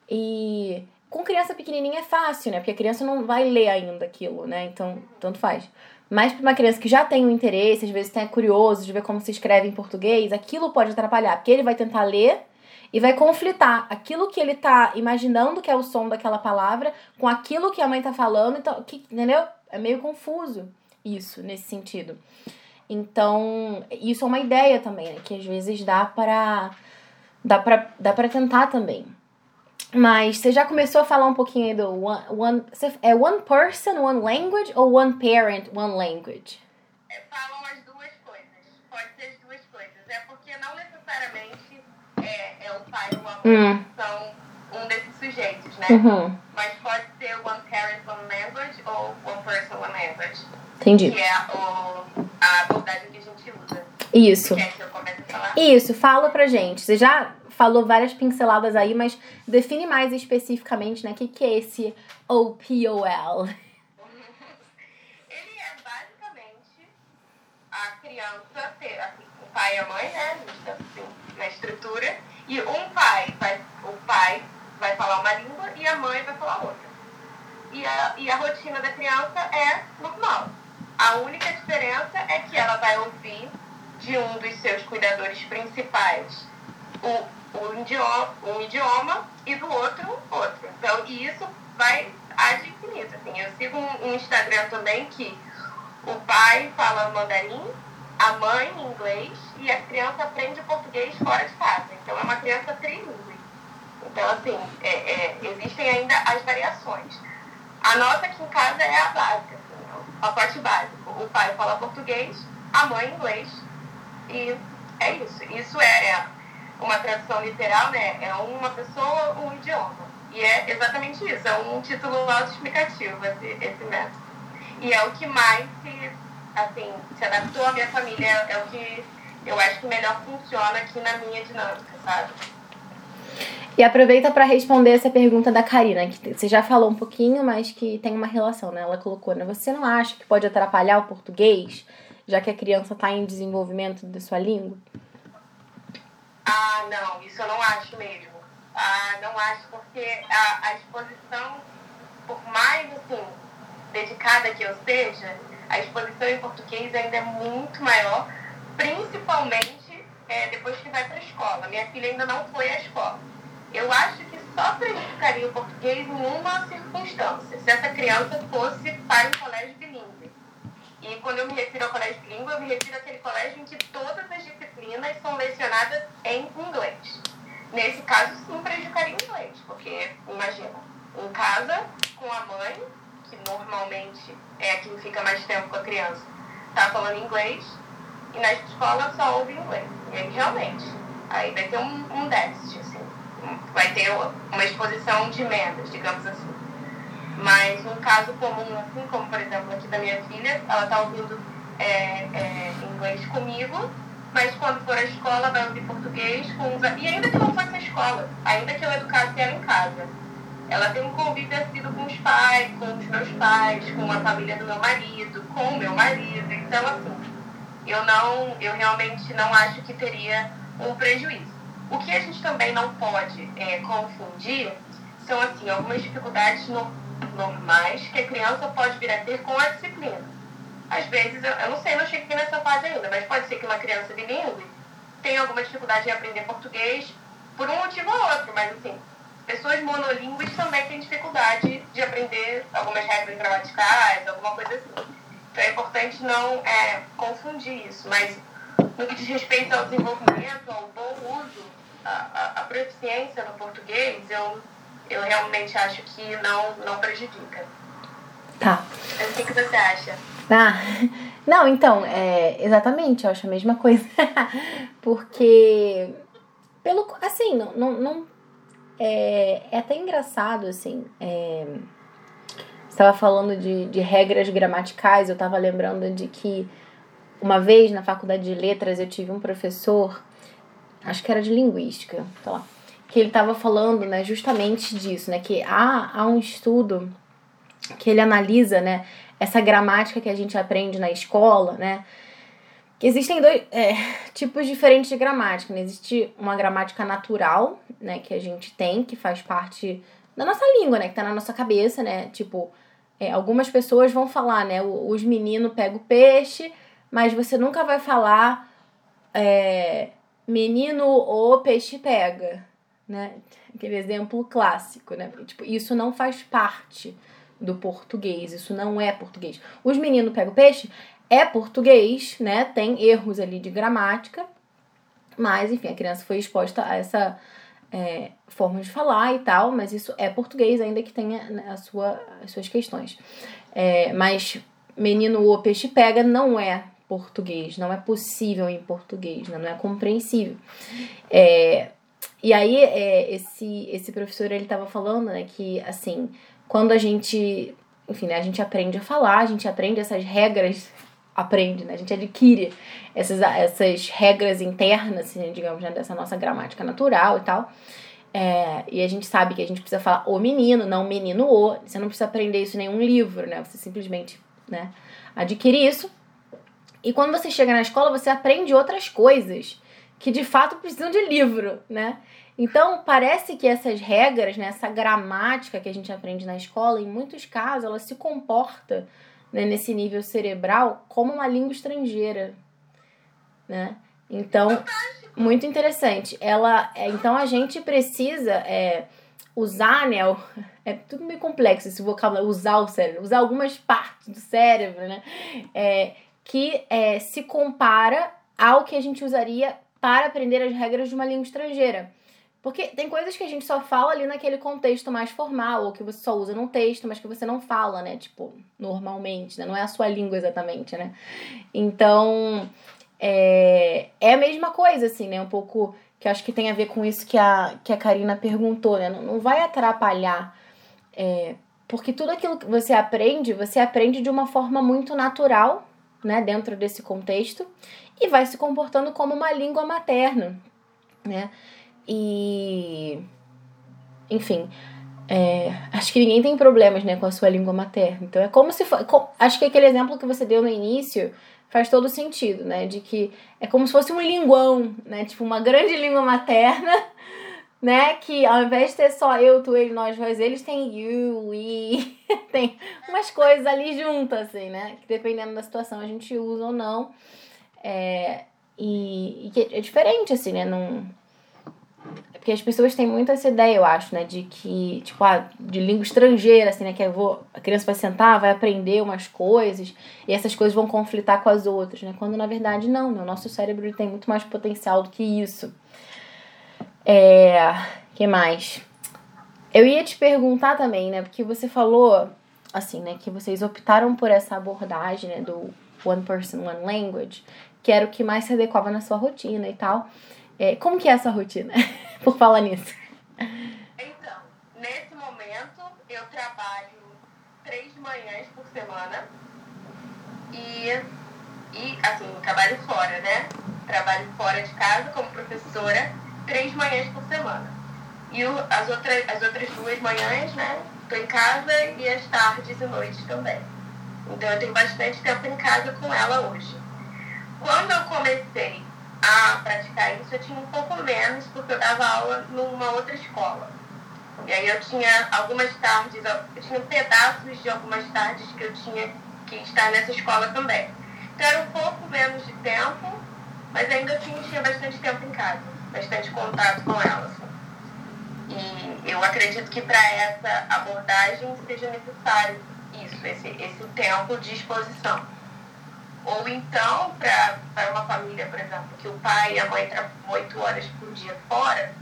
e com criança pequenininha é fácil, né? Porque a criança não vai ler ainda aquilo, né? Então, tanto faz. Mas para uma criança que já tem um interesse, às vezes é curioso de ver como se escreve em português, aquilo pode atrapalhar, porque ele vai tentar ler e vai conflitar aquilo que ele tá imaginando que é o som daquela palavra com aquilo que a mãe tá falando, então, que, entendeu? É meio confuso isso nesse sentido. Então, isso é uma ideia também, né? Que às vezes dá para dá para dá para tentar também. Mas você já começou a falar um pouquinho aí do one, one, é one person, one language ou one parent, one language? É, falam as duas coisas. Pode ser as duas coisas. É porque não necessariamente é, é o pai ou a mãe hum. são um desses sujeitos, né? Uhum. Mas pode ser one parent, one language ou one person, one language. Entendi. Que é o, a abordagem que a gente usa. Isso. Quer que eu comece a falar? Isso, fala pra gente. Você já falou várias pinceladas aí, mas define mais especificamente, né? O que, que é esse OPOL? [LAUGHS] Ele é basicamente a criança ter assim, o pai e a mãe, né? Assim, na estrutura. E um pai vai, o pai vai falar uma língua e a mãe vai falar outra. E a, e a rotina da criança é normal. A única diferença é que ela vai ouvir de um dos seus cuidadores principais o um idioma, um idioma e do outro outro. Então, e isso vai ad infinito. Assim. Eu sigo um Instagram também que o pai fala mandarim, a mãe inglês e a criança aprende português fora de casa. Então é uma criança trilingüe. Então, assim, é, é, existem ainda as variações. A nossa aqui em casa é a básica, assim, o pacote básico. O pai fala português, a mãe inglês. E é isso. Isso é uma tradução literal, né? É uma pessoa, um idioma. E é exatamente isso, é um título autoexplicativo esse, esse método. E é o que mais se, assim, se adaptou à minha família, é o que eu acho que melhor funciona aqui na minha dinâmica, sabe? E aproveita para responder essa pergunta da Karina, que você já falou um pouquinho, mas que tem uma relação, né? Ela colocou, né? Você não acha que pode atrapalhar o português, já que a criança está em desenvolvimento da sua língua? Ah, não, isso eu não acho mesmo. Ah, não acho, porque a, a exposição, por mais assim, dedicada que eu seja, a exposição em português ainda é muito maior, principalmente é, depois que vai para a escola. Minha filha ainda não foi à escola. Eu acho que só prejudicaria o português em uma circunstância, se essa criança fosse para um colégio bilíngue. E quando eu me refiro ao colégio bilíngue, eu me refiro àquele colégio em que todas as disciplinas são lecionadas em inglês. Nesse caso, sim, prejudicaria o inglês, porque, imagina, em casa, com a mãe, que normalmente é a que fica mais tempo com a criança, tá falando inglês, e na escola só ouve inglês. E aí, realmente, aí vai ter um, um déficit, assim. Vai ter uma exposição de menos, digamos assim. Mas um caso comum, assim, como por exemplo aqui da minha filha, ela está ouvindo é, é, inglês comigo, mas quando for à escola vai ouvir português com os... E ainda que não fosse a escola, ainda que eu educasse ela em casa, ela tem um convívio assíduo com os pais, com os meus pais, com a família do meu marido, com o meu marido. Então, assim, eu não, eu realmente não acho que teria um prejuízo. O que a gente também não pode é, confundir são, assim, algumas dificuldades no, normais que a criança pode vir a ter com a disciplina. Às vezes, eu, eu não sei, não cheguei nessa fase ainda, mas pode ser que uma criança bilíngue tenha alguma dificuldade em aprender português por um motivo ou outro, mas assim, pessoas monolíngues também têm dificuldade de aprender algumas regras gramaticais, alguma coisa assim. Então é importante não é, confundir isso, mas no que diz respeito ao desenvolvimento, ao bom uso, a, a, a proficiência no português, eu, eu realmente acho que não, não prejudica. Tá. o que, que você acha? Ah, [LAUGHS] não, então, é, exatamente, eu acho a mesma coisa. [LAUGHS] Porque, pelo, assim, não, não, não é, é até engraçado, assim. É, estava falando de, de regras gramaticais, eu estava lembrando de que uma vez na faculdade de letras eu tive um professor, acho que era de linguística, sei lá, que ele estava falando, né, justamente disso, né, que há, há um estudo que ele analisa, né, essa gramática que a gente aprende na escola, né, que existem dois é, [LAUGHS] tipos diferentes de gramática. Né? Existe uma gramática natural, né, que a gente tem, que faz parte da nossa língua, né, que tá na nossa cabeça, né, tipo, é, algumas pessoas vão falar, né, os meninos pegam peixe, mas você nunca vai falar é, menino ou peixe pega, né, aquele exemplo clássico, né, tipo, isso não faz parte do português, isso não é português. Os meninos pegam peixe é português, né? Tem erros ali de gramática, mas enfim, a criança foi exposta a essa é, forma de falar e tal, mas isso é português, ainda que tenha né, a sua, as suas questões. É, mas menino ou peixe pega não é português, não é possível em português, né? não é compreensível. É, e aí é, esse, esse professor ele estava falando né, que assim, quando a gente, enfim, né, a gente aprende a falar, a gente aprende essas regras aprende, né? A gente adquire essas, essas regras internas, assim, digamos, né? dessa nossa gramática natural e tal. É, e a gente sabe que a gente precisa falar o menino, não menino o. Você não precisa aprender isso em nenhum livro, né? Você simplesmente né, adquire isso. E quando você chega na escola, você aprende outras coisas que de fato precisam de livro, né? Então, parece que essas regras, né, essa gramática que a gente aprende na escola, em muitos casos, ela se comporta né, nesse nível cerebral como uma língua estrangeira, né? Então, muito interessante. Ela, é, então a gente precisa é, usar, né? É tudo meio complexo esse vocabulário, usar o cérebro, usar algumas partes do cérebro, né? É, que é, se compara ao que a gente usaria para aprender as regras de uma língua estrangeira. Porque tem coisas que a gente só fala ali naquele contexto mais formal, ou que você só usa num texto, mas que você não fala, né? Tipo, normalmente, né? Não é a sua língua exatamente, né? Então, é, é a mesma coisa, assim, né? Um pouco que acho que tem a ver com isso que a, que a Karina perguntou, né? Não, não vai atrapalhar. É, porque tudo aquilo que você aprende, você aprende de uma forma muito natural, né? Dentro desse contexto, e vai se comportando como uma língua materna, né? E. Enfim. É, acho que ninguém tem problemas né, com a sua língua materna. Então é como se for, Acho que aquele exemplo que você deu no início faz todo sentido, né? De que é como se fosse um linguão, né? Tipo, uma grande língua materna, [LAUGHS] né? Que ao invés de ter só eu, tu, ele, nós, nós, eles tem you, we, [LAUGHS] tem umas coisas ali juntas, assim, né? Que dependendo da situação a gente usa ou não. É, e, e é diferente, assim, né? Não, porque as pessoas têm muito essa ideia, eu acho, né? De que, tipo, ah, de língua estrangeira, assim, né? Que eu vou, a criança vai sentar, vai aprender umas coisas e essas coisas vão conflitar com as outras, né? Quando na verdade não, né? O nosso cérebro tem muito mais potencial do que isso. É. que mais? Eu ia te perguntar também, né? Porque você falou, assim, né? Que vocês optaram por essa abordagem, né? Do One Person, One Language, que era o que mais se adequava na sua rotina e tal. É, como que é a sua rotina? [LAUGHS] Por falar nisso. Então, nesse momento eu trabalho três manhãs por semana e, e assim, trabalho fora, né? Trabalho fora de casa como professora três manhãs por semana. E o, as, outras, as outras duas manhãs, né? Estou em casa e as tardes e noites também. Então eu tenho bastante tempo em casa com ela hoje. Quando eu comecei a praticar isso, eu tinha um pouco menos, porque eu dava aula numa outra escola. E aí eu tinha algumas tardes, eu tinha pedaços de algumas tardes que eu tinha que estar nessa escola também. Então era um pouco menos de tempo, mas ainda assim tinha bastante tempo em casa, bastante contato com ela. Assim. E eu acredito que para essa abordagem seja necessário isso, esse, esse tempo de exposição. Ou então, para uma família, por exemplo, que o pai e a mãe trabalham oito horas por dia fora,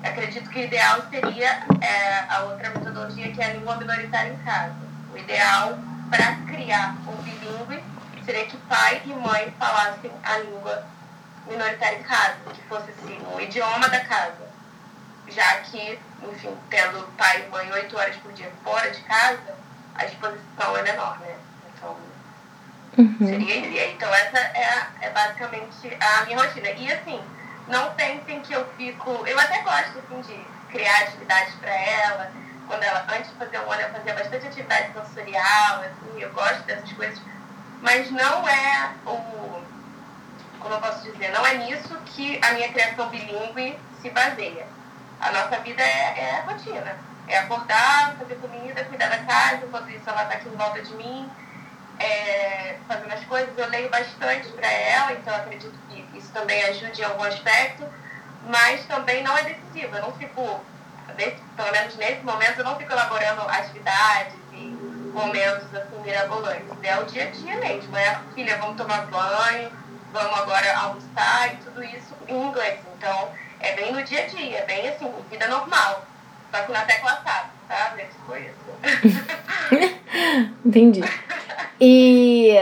acredito que o ideal seria é, a outra metodologia que é a língua minoritária em casa. O ideal para criar um bilíngue seria que pai e mãe falassem a língua minoritária em casa, que fosse assim, o idioma da casa. Já que, enfim, tendo pai e mãe oito horas por dia fora de casa, a exposição é menor, né? Uhum. seria Então, essa é, é basicamente a minha rotina. E, assim, não pensem que eu fico... Eu até gosto, assim, de criar atividades para ela. Quando ela, antes de fazer o ano, eu fazia bastante atividade sensorial, assim, eu gosto dessas coisas. Mas não é o... Como eu posso dizer? Não é nisso que a minha criação bilíngue se baseia. A nossa vida é, é rotina é acordar, fazer comida, cuidar da casa, enquanto isso ela está aqui em volta de mim, é, fazendo as coisas. Eu leio bastante para ela, então acredito que isso também ajude em algum aspecto, mas também não é decisivo. Eu não fico, pelo menos nesse momento, eu não fico elaborando atividades e momentos assim mirabolantes. É o dia a dia mesmo. É, filha, vamos tomar banho, vamos agora almoçar e tudo isso em inglês. Então, é bem no dia a dia, é bem assim, vida normal. Só que na tecla SAP, sabe? É tipo isso. Entendi. [LAUGHS] E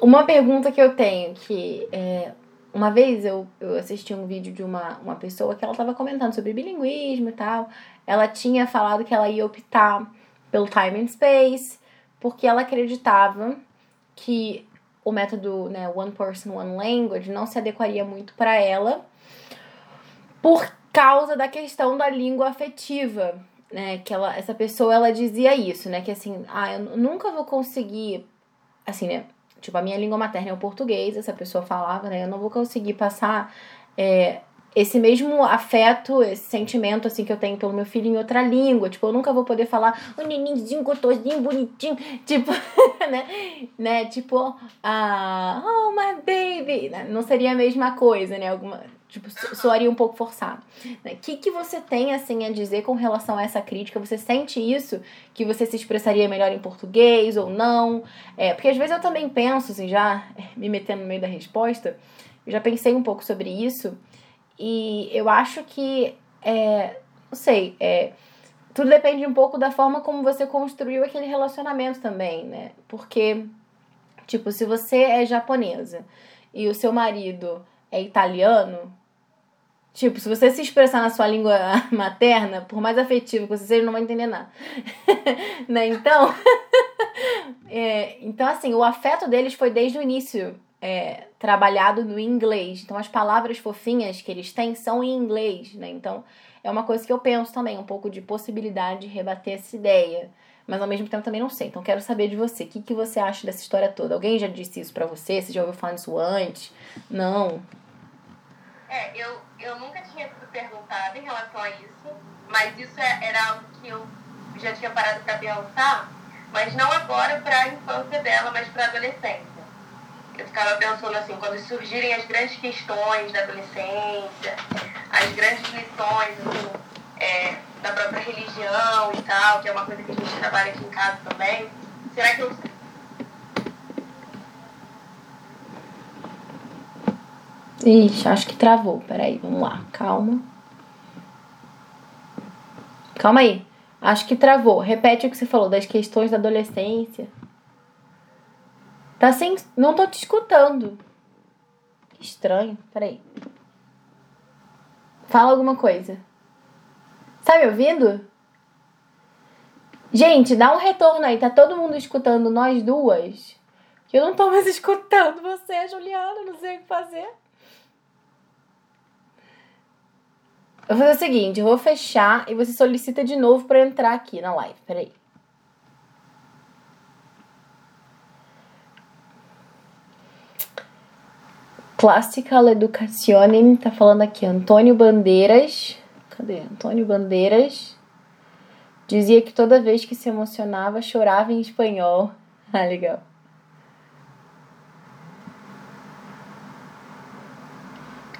uma pergunta que eu tenho, que é, uma vez eu, eu assisti um vídeo de uma, uma pessoa que ela estava comentando sobre bilinguismo e tal. Ela tinha falado que ela ia optar pelo time and space, porque ela acreditava que o método né, One Person, One Language não se adequaria muito para ela, por causa da questão da língua afetiva, né? Que ela, essa pessoa ela dizia isso, né? Que assim, ah, eu nunca vou conseguir, assim, né? Tipo, a minha língua materna é o português, essa pessoa falava, né? Eu não vou conseguir passar é, esse mesmo afeto, esse sentimento, assim, que eu tenho pelo meu filho em outra língua. Tipo, eu nunca vou poder falar o neninzinho gostosinho, bonitinho. [LAUGHS] Tipo, né? né? Tipo, ah, oh, my baby. Não seria a mesma coisa, né? Alguma Tipo, soaria um pouco forçado. O né? que, que você tem, assim, a dizer com relação a essa crítica? Você sente isso? Que você se expressaria melhor em português ou não? É, porque às vezes eu também penso, assim, já me metendo no meio da resposta, eu já pensei um pouco sobre isso e eu acho que, é, não sei, é, tudo depende um pouco da forma como você construiu aquele relacionamento também, né? Porque, tipo, se você é japonesa e o seu marido é italiano, Tipo, se você se expressar na sua língua [LAUGHS] materna, por mais afetivo que você seja, não vai entender nada. [LAUGHS] né? Então, [LAUGHS] é, então, assim, o afeto deles foi desde o início é, trabalhado no inglês. Então, as palavras fofinhas que eles têm são em inglês, né? Então, é uma coisa que eu penso também, um pouco de possibilidade de rebater essa ideia. Mas ao mesmo tempo também não sei. Então, quero saber de você. O que, que você acha dessa história toda? Alguém já disse isso pra você? Você já ouviu falar disso antes? Não? É, eu, eu nunca tinha sido perguntada em relação a isso, mas isso é, era algo que eu já tinha parado para pensar, mas não agora para a infância dela, mas para a adolescência. Eu ficava pensando assim, quando surgirem as grandes questões da adolescência, as grandes lições assim, é, da própria religião e tal, que é uma coisa que a gente trabalha aqui em casa também, será que eu Ixi, acho que travou. Peraí, vamos lá. Calma. Calma aí. Acho que travou. Repete o que você falou das questões da adolescência. Tá sem. Não tô te escutando. Que estranho. Peraí. Fala alguma coisa. Tá me ouvindo? Gente, dá um retorno aí. Tá todo mundo escutando nós duas? Eu não tô mais [LAUGHS] escutando você, Juliana. Não sei o que fazer. Eu vou fazer o seguinte, eu vou fechar e você solicita de novo para entrar aqui na live. Peraí. Classical Educazione, tá falando aqui, Antônio Bandeiras. Cadê? Antônio Bandeiras. Dizia que toda vez que se emocionava, chorava em espanhol. [LAUGHS] Ah, legal.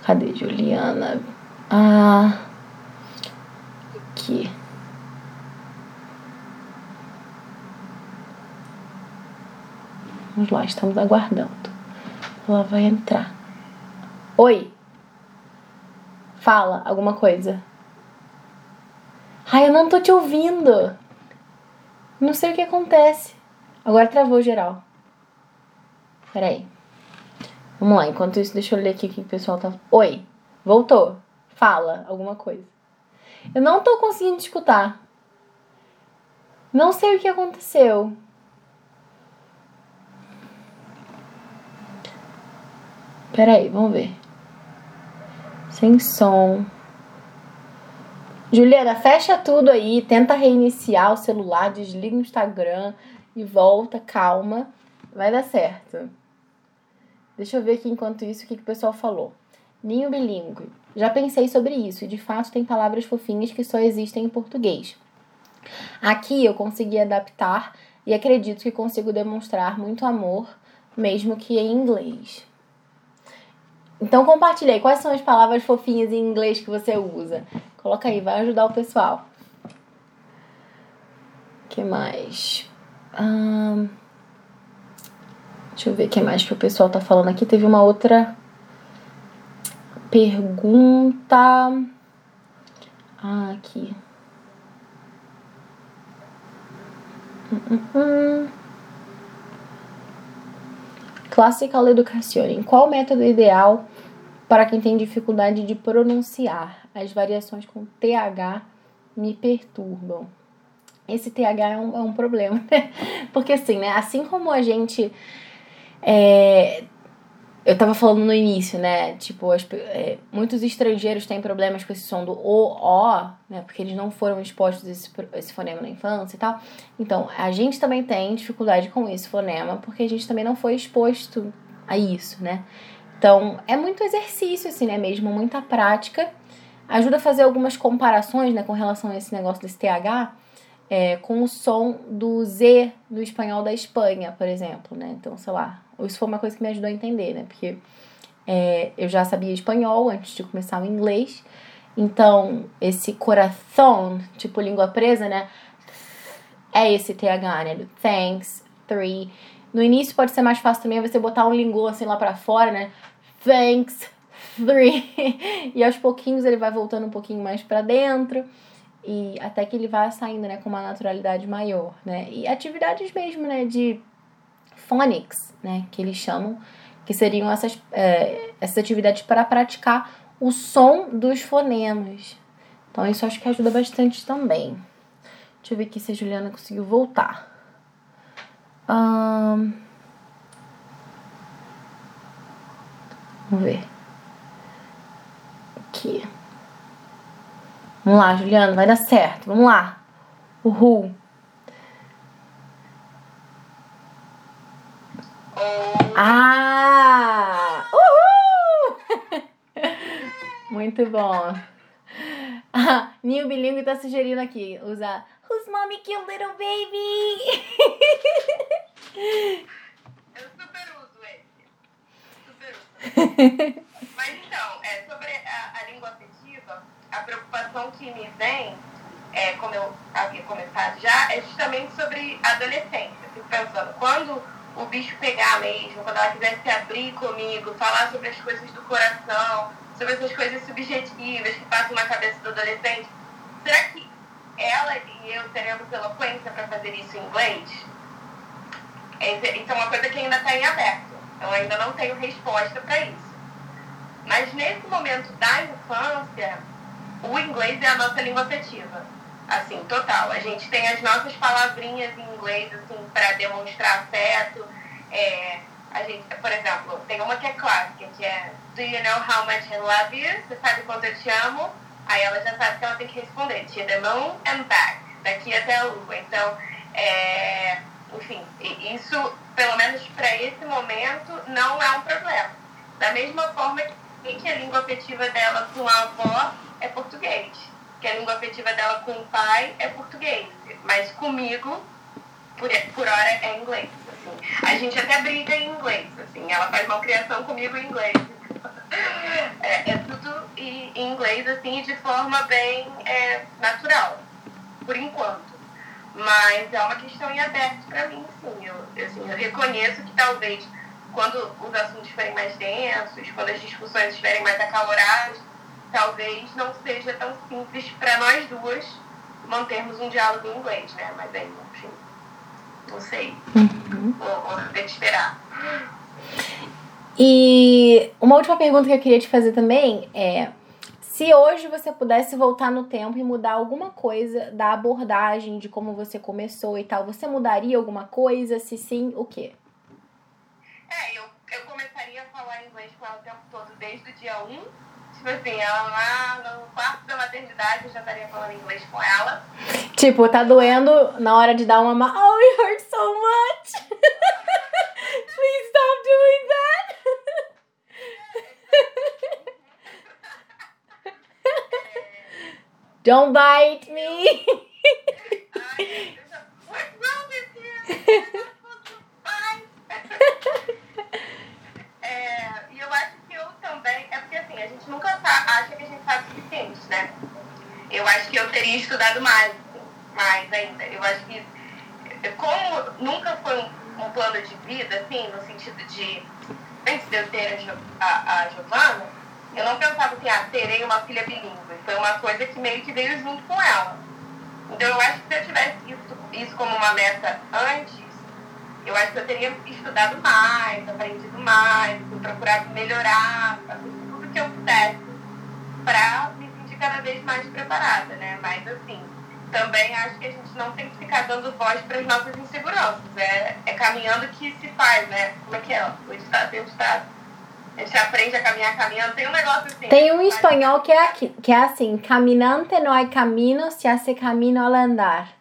Cadê Juliana? Ah. Aqui. Vamos lá, estamos aguardando. Ela vai entrar. Oi. Fala alguma coisa. Ai, eu não tô te ouvindo. Não sei o que acontece. Agora travou geral. Peraí. Vamos lá, enquanto isso, deixa eu ler aqui o que o pessoal tá. Oi, voltou. Fala alguma coisa. Eu não tô conseguindo escutar. Não sei o que aconteceu. Peraí, vamos ver. Sem som. Juliana, fecha tudo aí, tenta reiniciar o celular, desliga o Instagram e volta, calma. Vai dar certo. Deixa eu ver aqui enquanto isso o que, que o pessoal falou. Ninho bilíngue. Já pensei sobre isso e de fato tem palavras fofinhas que só existem em português. Aqui eu consegui adaptar e acredito que consigo demonstrar muito amor, mesmo que em inglês. Então compartilhei quais são as palavras fofinhas em inglês que você usa. Coloca aí, vai ajudar o pessoal. que mais? deixa eu ver o que mais que o pessoal tá falando aqui. Teve uma outra pergunta. Ah, aqui. Hum, hum, hum. Classical Education. Qual método ideal para quem tem dificuldade de pronunciar? As variações com TH me perturbam. Esse TH é um, é um problema, [LAUGHS] né? Porque assim, né? Assim como a gente é, eu tava falando no início, né? Tipo, as, é, muitos estrangeiros têm problemas com esse som do O, O, né? Porque eles não foram expostos a esse, esse fonema na infância e tal. Então, a gente também tem dificuldade com esse fonema, porque a gente também não foi exposto a isso, né? Então, é muito exercício, assim, né? Mesmo muita prática. Ajuda a fazer algumas comparações, né? Com relação a esse negócio desse TH. É, com o som do Z do espanhol da Espanha, por exemplo, né? Então, sei lá, isso foi uma coisa que me ajudou a entender, né? Porque é, eu já sabia espanhol antes de começar o inglês. Então, esse coração, tipo língua presa, né? É esse TH, né? Do thanks, three. No início pode ser mais fácil também você botar um linguo assim lá pra fora, né? Thanks, three. [LAUGHS] e aos pouquinhos ele vai voltando um pouquinho mais para dentro. E até que ele vai saindo, né, com uma naturalidade maior, né? E atividades mesmo, né, de phonics, né, que eles chamam, que seriam essas, é, essas atividades para praticar o som dos fonemas. Então, isso acho que ajuda bastante também. Deixa eu ver aqui se a Juliana conseguiu voltar. Um... Vamos ver. Aqui. Vamos lá, Juliana, vai dar certo. Vamos lá. Uhul. Ah! Uhul! [LAUGHS] Muito bom. Ah, Ninho Bilingue tá sugerindo aqui usar Who's mommy killed little baby? Eu super uso esse. Super uso. [LAUGHS] Mas então, é, sobre a, a, língua afetiva, a preocupação que me vem, é, como eu havia começado já, é justamente sobre adolescência. Fico pensando, quando o bicho pegar mesmo, quando ela quiser se abrir comigo, falar sobre as coisas do coração, sobre essas coisas subjetivas que passam na cabeça do adolescente, será que ela e eu teremos eloquência para fazer isso em inglês? isso é uma coisa que ainda está em aberto. Eu ainda não tenho resposta para isso. Mas nesse momento da infância, o inglês é a nossa língua afetiva. Assim, total. A gente tem as nossas palavrinhas em inglês, assim, para demonstrar afeto. É, a gente, por exemplo, tem uma que é clássica, que é Do you know how much I love you? Você sabe quanto eu te amo? Aí ela já sabe que ela tem que responder To the moon and back. Daqui até a lua. Então, é, enfim, isso, pelo menos para esse momento, não é um problema. Da mesma forma que a língua afetiva dela com a avó é português, que a língua afetiva dela com o pai é português, mas comigo, por, por hora, é inglês. Assim. A gente até briga em inglês, assim, ela faz malcriação comigo em inglês. [LAUGHS] É, é tudo em inglês, assim, de forma bem é, natural, por enquanto. Mas é uma questão em aberto para mim, sim. Eu, assim, eu reconheço que talvez quando os assuntos forem mais densos, quando as discussões estiverem mais acaloradas, talvez não seja tão simples para nós duas mantermos um diálogo em inglês, né? Mas aí, enfim, não sei. Uhum. Vou, vou ter que esperar. E uma última pergunta que eu queria te fazer também é se hoje você pudesse voltar no tempo e mudar alguma coisa da abordagem de como você começou e tal, você mudaria alguma coisa? Se sim, o quê? É, eu, eu começaria a falar inglês com ela o tempo todo, desde o dia 1. Tipo assim, ela lá no quarto da maternidade eu já estaria falando inglês com ela. Tipo, tá doendo na hora de dar uma. Oh, it hurts so much! [LAUGHS] Please stop doing that! [LAUGHS] Don't bite me. What's wrong with you? é, e eu acho que eu também. É porque a gente nunca tá, acha que a gente sabe o suficiente, né? Eu acho que eu teria estudado mais, mais ainda. Eu acho que, como nunca foi um, um plano de vida, assim, no sentido de, antes de eu ter a, a, a Giovana, eu não pensava assim, ah, terei uma filha bilíngue. Foi uma coisa que meio que veio junto com ela. Então eu acho que se eu tivesse isso, isso como uma meta antes, eu acho que eu teria estudado mais, aprendido mais, procurado melhorar, que eu pudesse para me sentir cada vez mais preparada, né? Mas assim, também acho que a gente não tem que ficar dando voz para as nossas inseguranças. É, é caminhando que se faz, né? Como é que é? O estado, tem o estado a gente aprende a caminhar caminhando. Tem um negócio assim. Tem um espanhol que é, aqui, que é assim: caminante não há caminho, se hace caminho ao andar.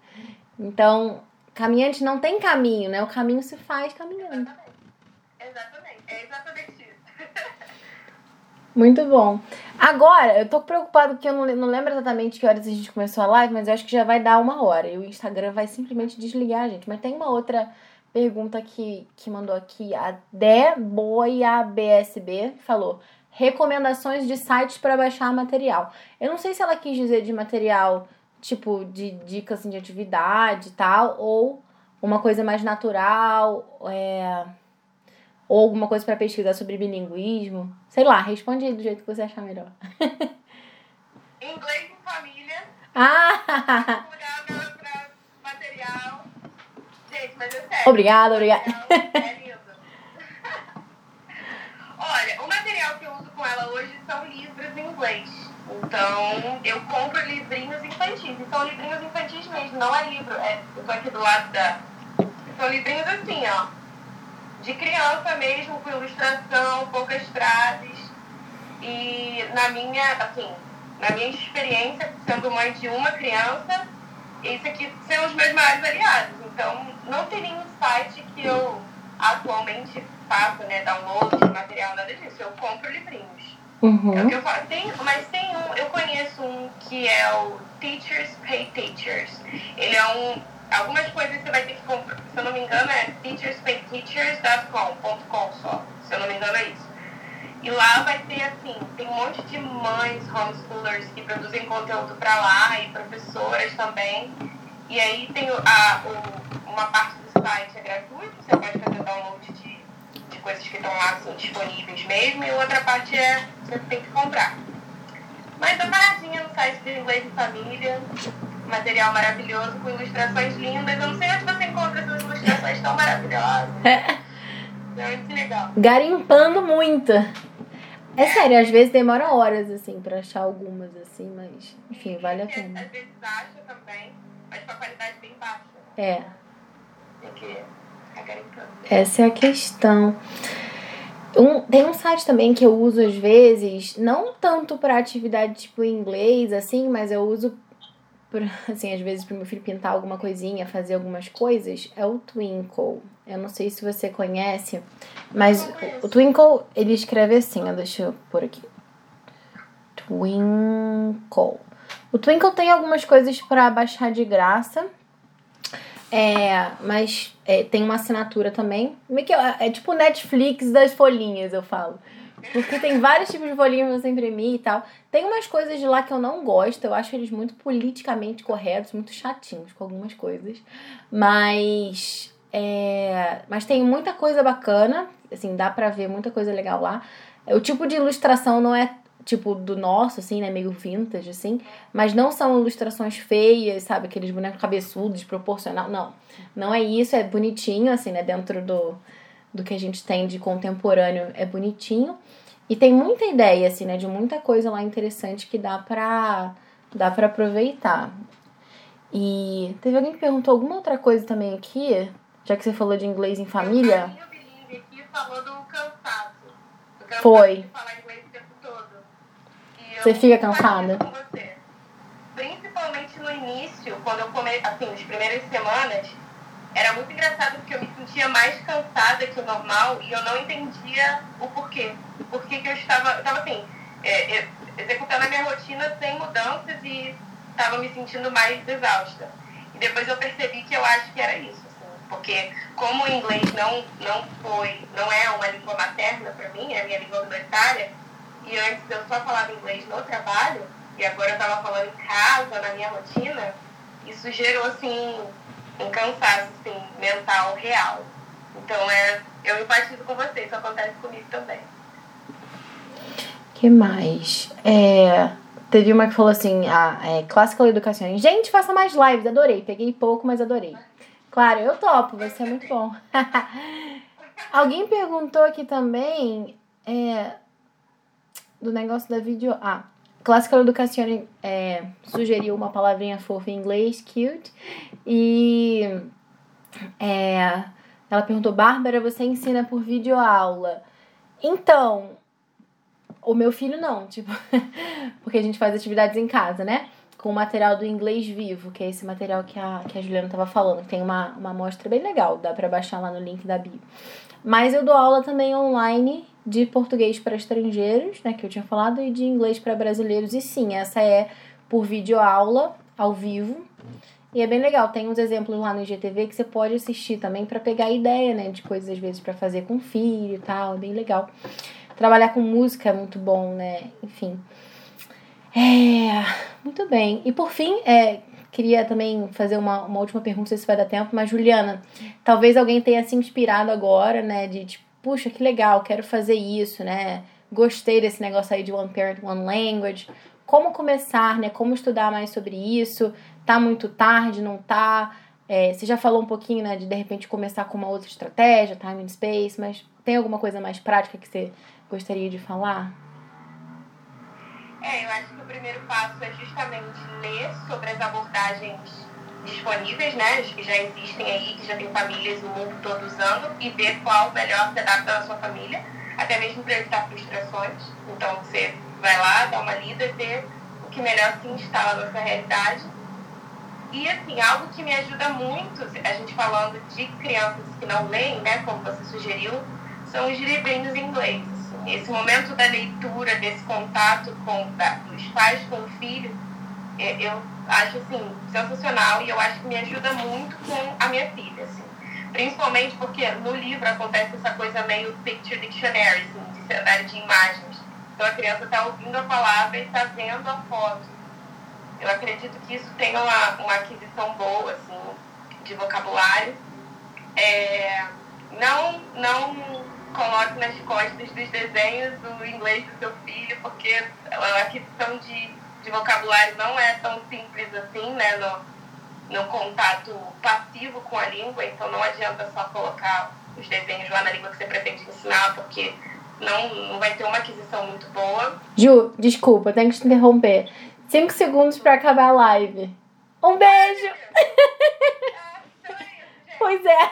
Então, caminhante não tem caminho, né? O caminho se faz caminhando. Exatamente. Exatamente. É exatamente isso. Muito bom. Agora, eu tô preocupado porque eu não, não lembro exatamente que horas a gente começou a live, mas eu acho que já vai dar uma hora. E o Instagram vai simplesmente desligar gente. Mas tem uma outra pergunta que, que mandou aqui a Deboia BSB, falou recomendações de sites para baixar material. Eu não sei se ela quis dizer de material tipo de dicas assim, de atividade e tal, ou uma coisa mais natural, é, ou alguma coisa para pesquisar sobre bilinguismo. Sei lá, responde aí do jeito que você achar melhor. [LAUGHS] Inglês em família. Ah! Gente, mas é sério. Obrigada, obrigada. É [LAUGHS] lindo. [LAUGHS] Olha, o material que eu uso com ela hoje são livros em inglês. Então, eu compro livrinhos infantis. E são livrinhos infantis mesmo, não é livro. É, eu tô aqui do lado da. São livrinhos assim, ó. De criança mesmo, com ilustração, poucas frases. E na minha, assim, na minha experiência, sendo mãe de uma criança, esse aqui são os meus maiores aliados. Então, não tem nenhum site que eu atualmente faço, né, download de material, nada disso. Eu compro livrinhos. Uhum. É o que eu falo. Tem, mas tem um, eu conheço um que é o Teachers Pay Teachers. Ele é um. Algumas coisas você vai ter que comprar, se eu não me engano, é teacherspayteachers.com só. Se eu não me engano, é isso. E lá vai ter assim, tem um monte de mães homeschoolers que produzem conteúdo para lá e professoras também. E aí tem a, o, uma parte do site é gratuito, você pode fazer download de, de coisas que estão lá assim, disponíveis mesmo, e outra parte é você tem que comprar. Mas dá paradinha no site de Inglês e Família, material maravilhoso com ilustrações lindas. Eu não sei onde você encontra essas ilustrações tão maravilhosas. É muito legal. Garimpando muito. É sério, às vezes demora horas, assim, pra achar algumas, assim, mas, enfim, vale a pena. Às vezes acha também, mas com a qualidade bem baixa. É. Porque é garimpando. Essa é a questão. Um, tem um site também que eu uso às vezes, não tanto para atividade tipo inglês, assim, mas eu uso, pra, [LAUGHS] assim, às vezes para meu filho pintar alguma coisinha, fazer algumas coisas, é o Twinkle. Eu não sei se você conhece, mas o, Twinkle, ele escreve assim, ó, deixa eu pôr aqui. Twinkle. O Twinkle tem algumas coisas para baixar de graça. É, mas é, tem uma assinatura também. Meio que é, é tipo Netflix das folhinhas, eu falo. Porque tem vários tipos de folhinhas pra você imprimir e tal. Tem umas coisas de lá que eu não gosto. Eu acho eles muito politicamente corretos, muito chatinhos com algumas coisas. Mas. É, mas tem muita coisa bacana. Assim, dá pra ver muita coisa legal lá. O tipo de ilustração não é tipo do nosso, assim, né? Meio vintage, assim. Mas não são ilustrações feias, sabe? Aqueles bonecos cabeçudos, desproporcional. Não. Não é isso, é bonitinho, assim, né? Dentro do, do que a gente tem de contemporâneo, é bonitinho. E tem muita ideia, assim, né? De muita coisa lá interessante que dá pra, dá pra aproveitar. E teve alguém que perguntou alguma outra coisa também aqui, já que você falou de inglês em família. Bilíngue aqui falou do cansaço. Do cansaço Foi. eu Você fica cansada? Você. Principalmente no início, quando eu comecei, assim, as primeiras semanas, era muito engraçado porque eu me sentia mais cansada que o normal e eu não entendia o porquê. O porquê que eu estava, eu estava assim, é, é, executando a minha rotina sem mudanças e estava me sentindo mais exausta. E depois eu percebi que eu acho que era isso, assim, porque como o inglês não, não foi, não é uma língua materna para mim, é a minha língua universitária, e antes eu só falava inglês no trabalho, e agora eu estava falando em casa, na minha rotina, isso gerou, assim, um cansaço, assim, mental real. Então, é, eu empatizo com você, isso acontece comigo também. que mais? É, teve uma que falou assim, a é, Classical. Gente, faça mais lives, adorei. Peguei pouco, mas adorei. Claro, eu topo, vai ser muito bom. [LAUGHS] Alguém perguntou aqui também é, do negócio da vídeo. Ah, Classical Education é, sugeriu uma palavrinha fofa em inglês, cute. E é, ela perguntou, Bárbara, você ensina por videoaula? Então, o meu filho não, tipo, [LAUGHS] porque a gente faz atividades em casa, né? Com o material do Inglês Vivo, que é esse material que a, que a Juliana tava falando. Tem uma, uma amostra bem legal, dá pra baixar lá no link da bio. Mas eu dou aula também online de português para estrangeiros, né, que eu tinha falado, e de inglês para brasileiros. E sim, essa é por videoaula, ao vivo. E é bem legal, tem uns exemplos lá no IGTV que você pode assistir também para pegar ideia, né, de coisas às vezes para fazer com o filho e tal, é bem legal. Trabalhar com música é muito bom, né? Enfim. É, muito bem. E por fim, é, queria também fazer uma, uma última pergunta, não sei se vai dar tempo, mas Juliana, talvez alguém tenha se inspirado agora, né, de tipo, puxa, que legal, quero fazer isso, né? Gostei desse negócio aí de One Parent, One Language. Como começar, né? Como estudar mais sobre isso? Tá muito tarde, não tá? É, você já falou um pouquinho, né, de de repente começar com uma outra estratégia, time and space, mas tem alguma coisa mais prática que você gostaria de falar? É, eu acho que o primeiro passo é justamente ler sobre as abordagens disponíveis, né, que já existem aí, que já tem famílias no mundo todo usando, e ver qual melhor se adapta à sua família, até mesmo para evitar frustrações. Então você vai lá, dá uma lida e vê o que melhor se instala na sua realidade. E assim, algo que me ajuda muito, a gente falando de crianças que não leem, né, como você sugeriu, são os livrinhos em inglês. Esse momento da leitura, desse contato com, da, dos pais com o filho, é, eu acho assim, sensacional e eu acho que me ajuda muito com a minha filha. Assim. Principalmente porque no livro acontece essa coisa meio picture dictionary, assim, dicionário de imagens. Então a criança está ouvindo a palavra e está vendo a foto. Eu acredito que isso tenha uma, uma aquisição boa, assim, de vocabulário. É, não, não coloque nas costas dos desenhos do inglês do seu filho, porque a aquisição de de vocabulário não é tão simples assim, né? No, no contato passivo com a língua, então não adianta só colocar os desenhos lá na língua que você pretende ensinar, porque não, não vai ter uma aquisição muito boa. Ju, desculpa, tenho que te interromper. Cinco segundos para acabar a live. Um beijo! Ah, então é pois é.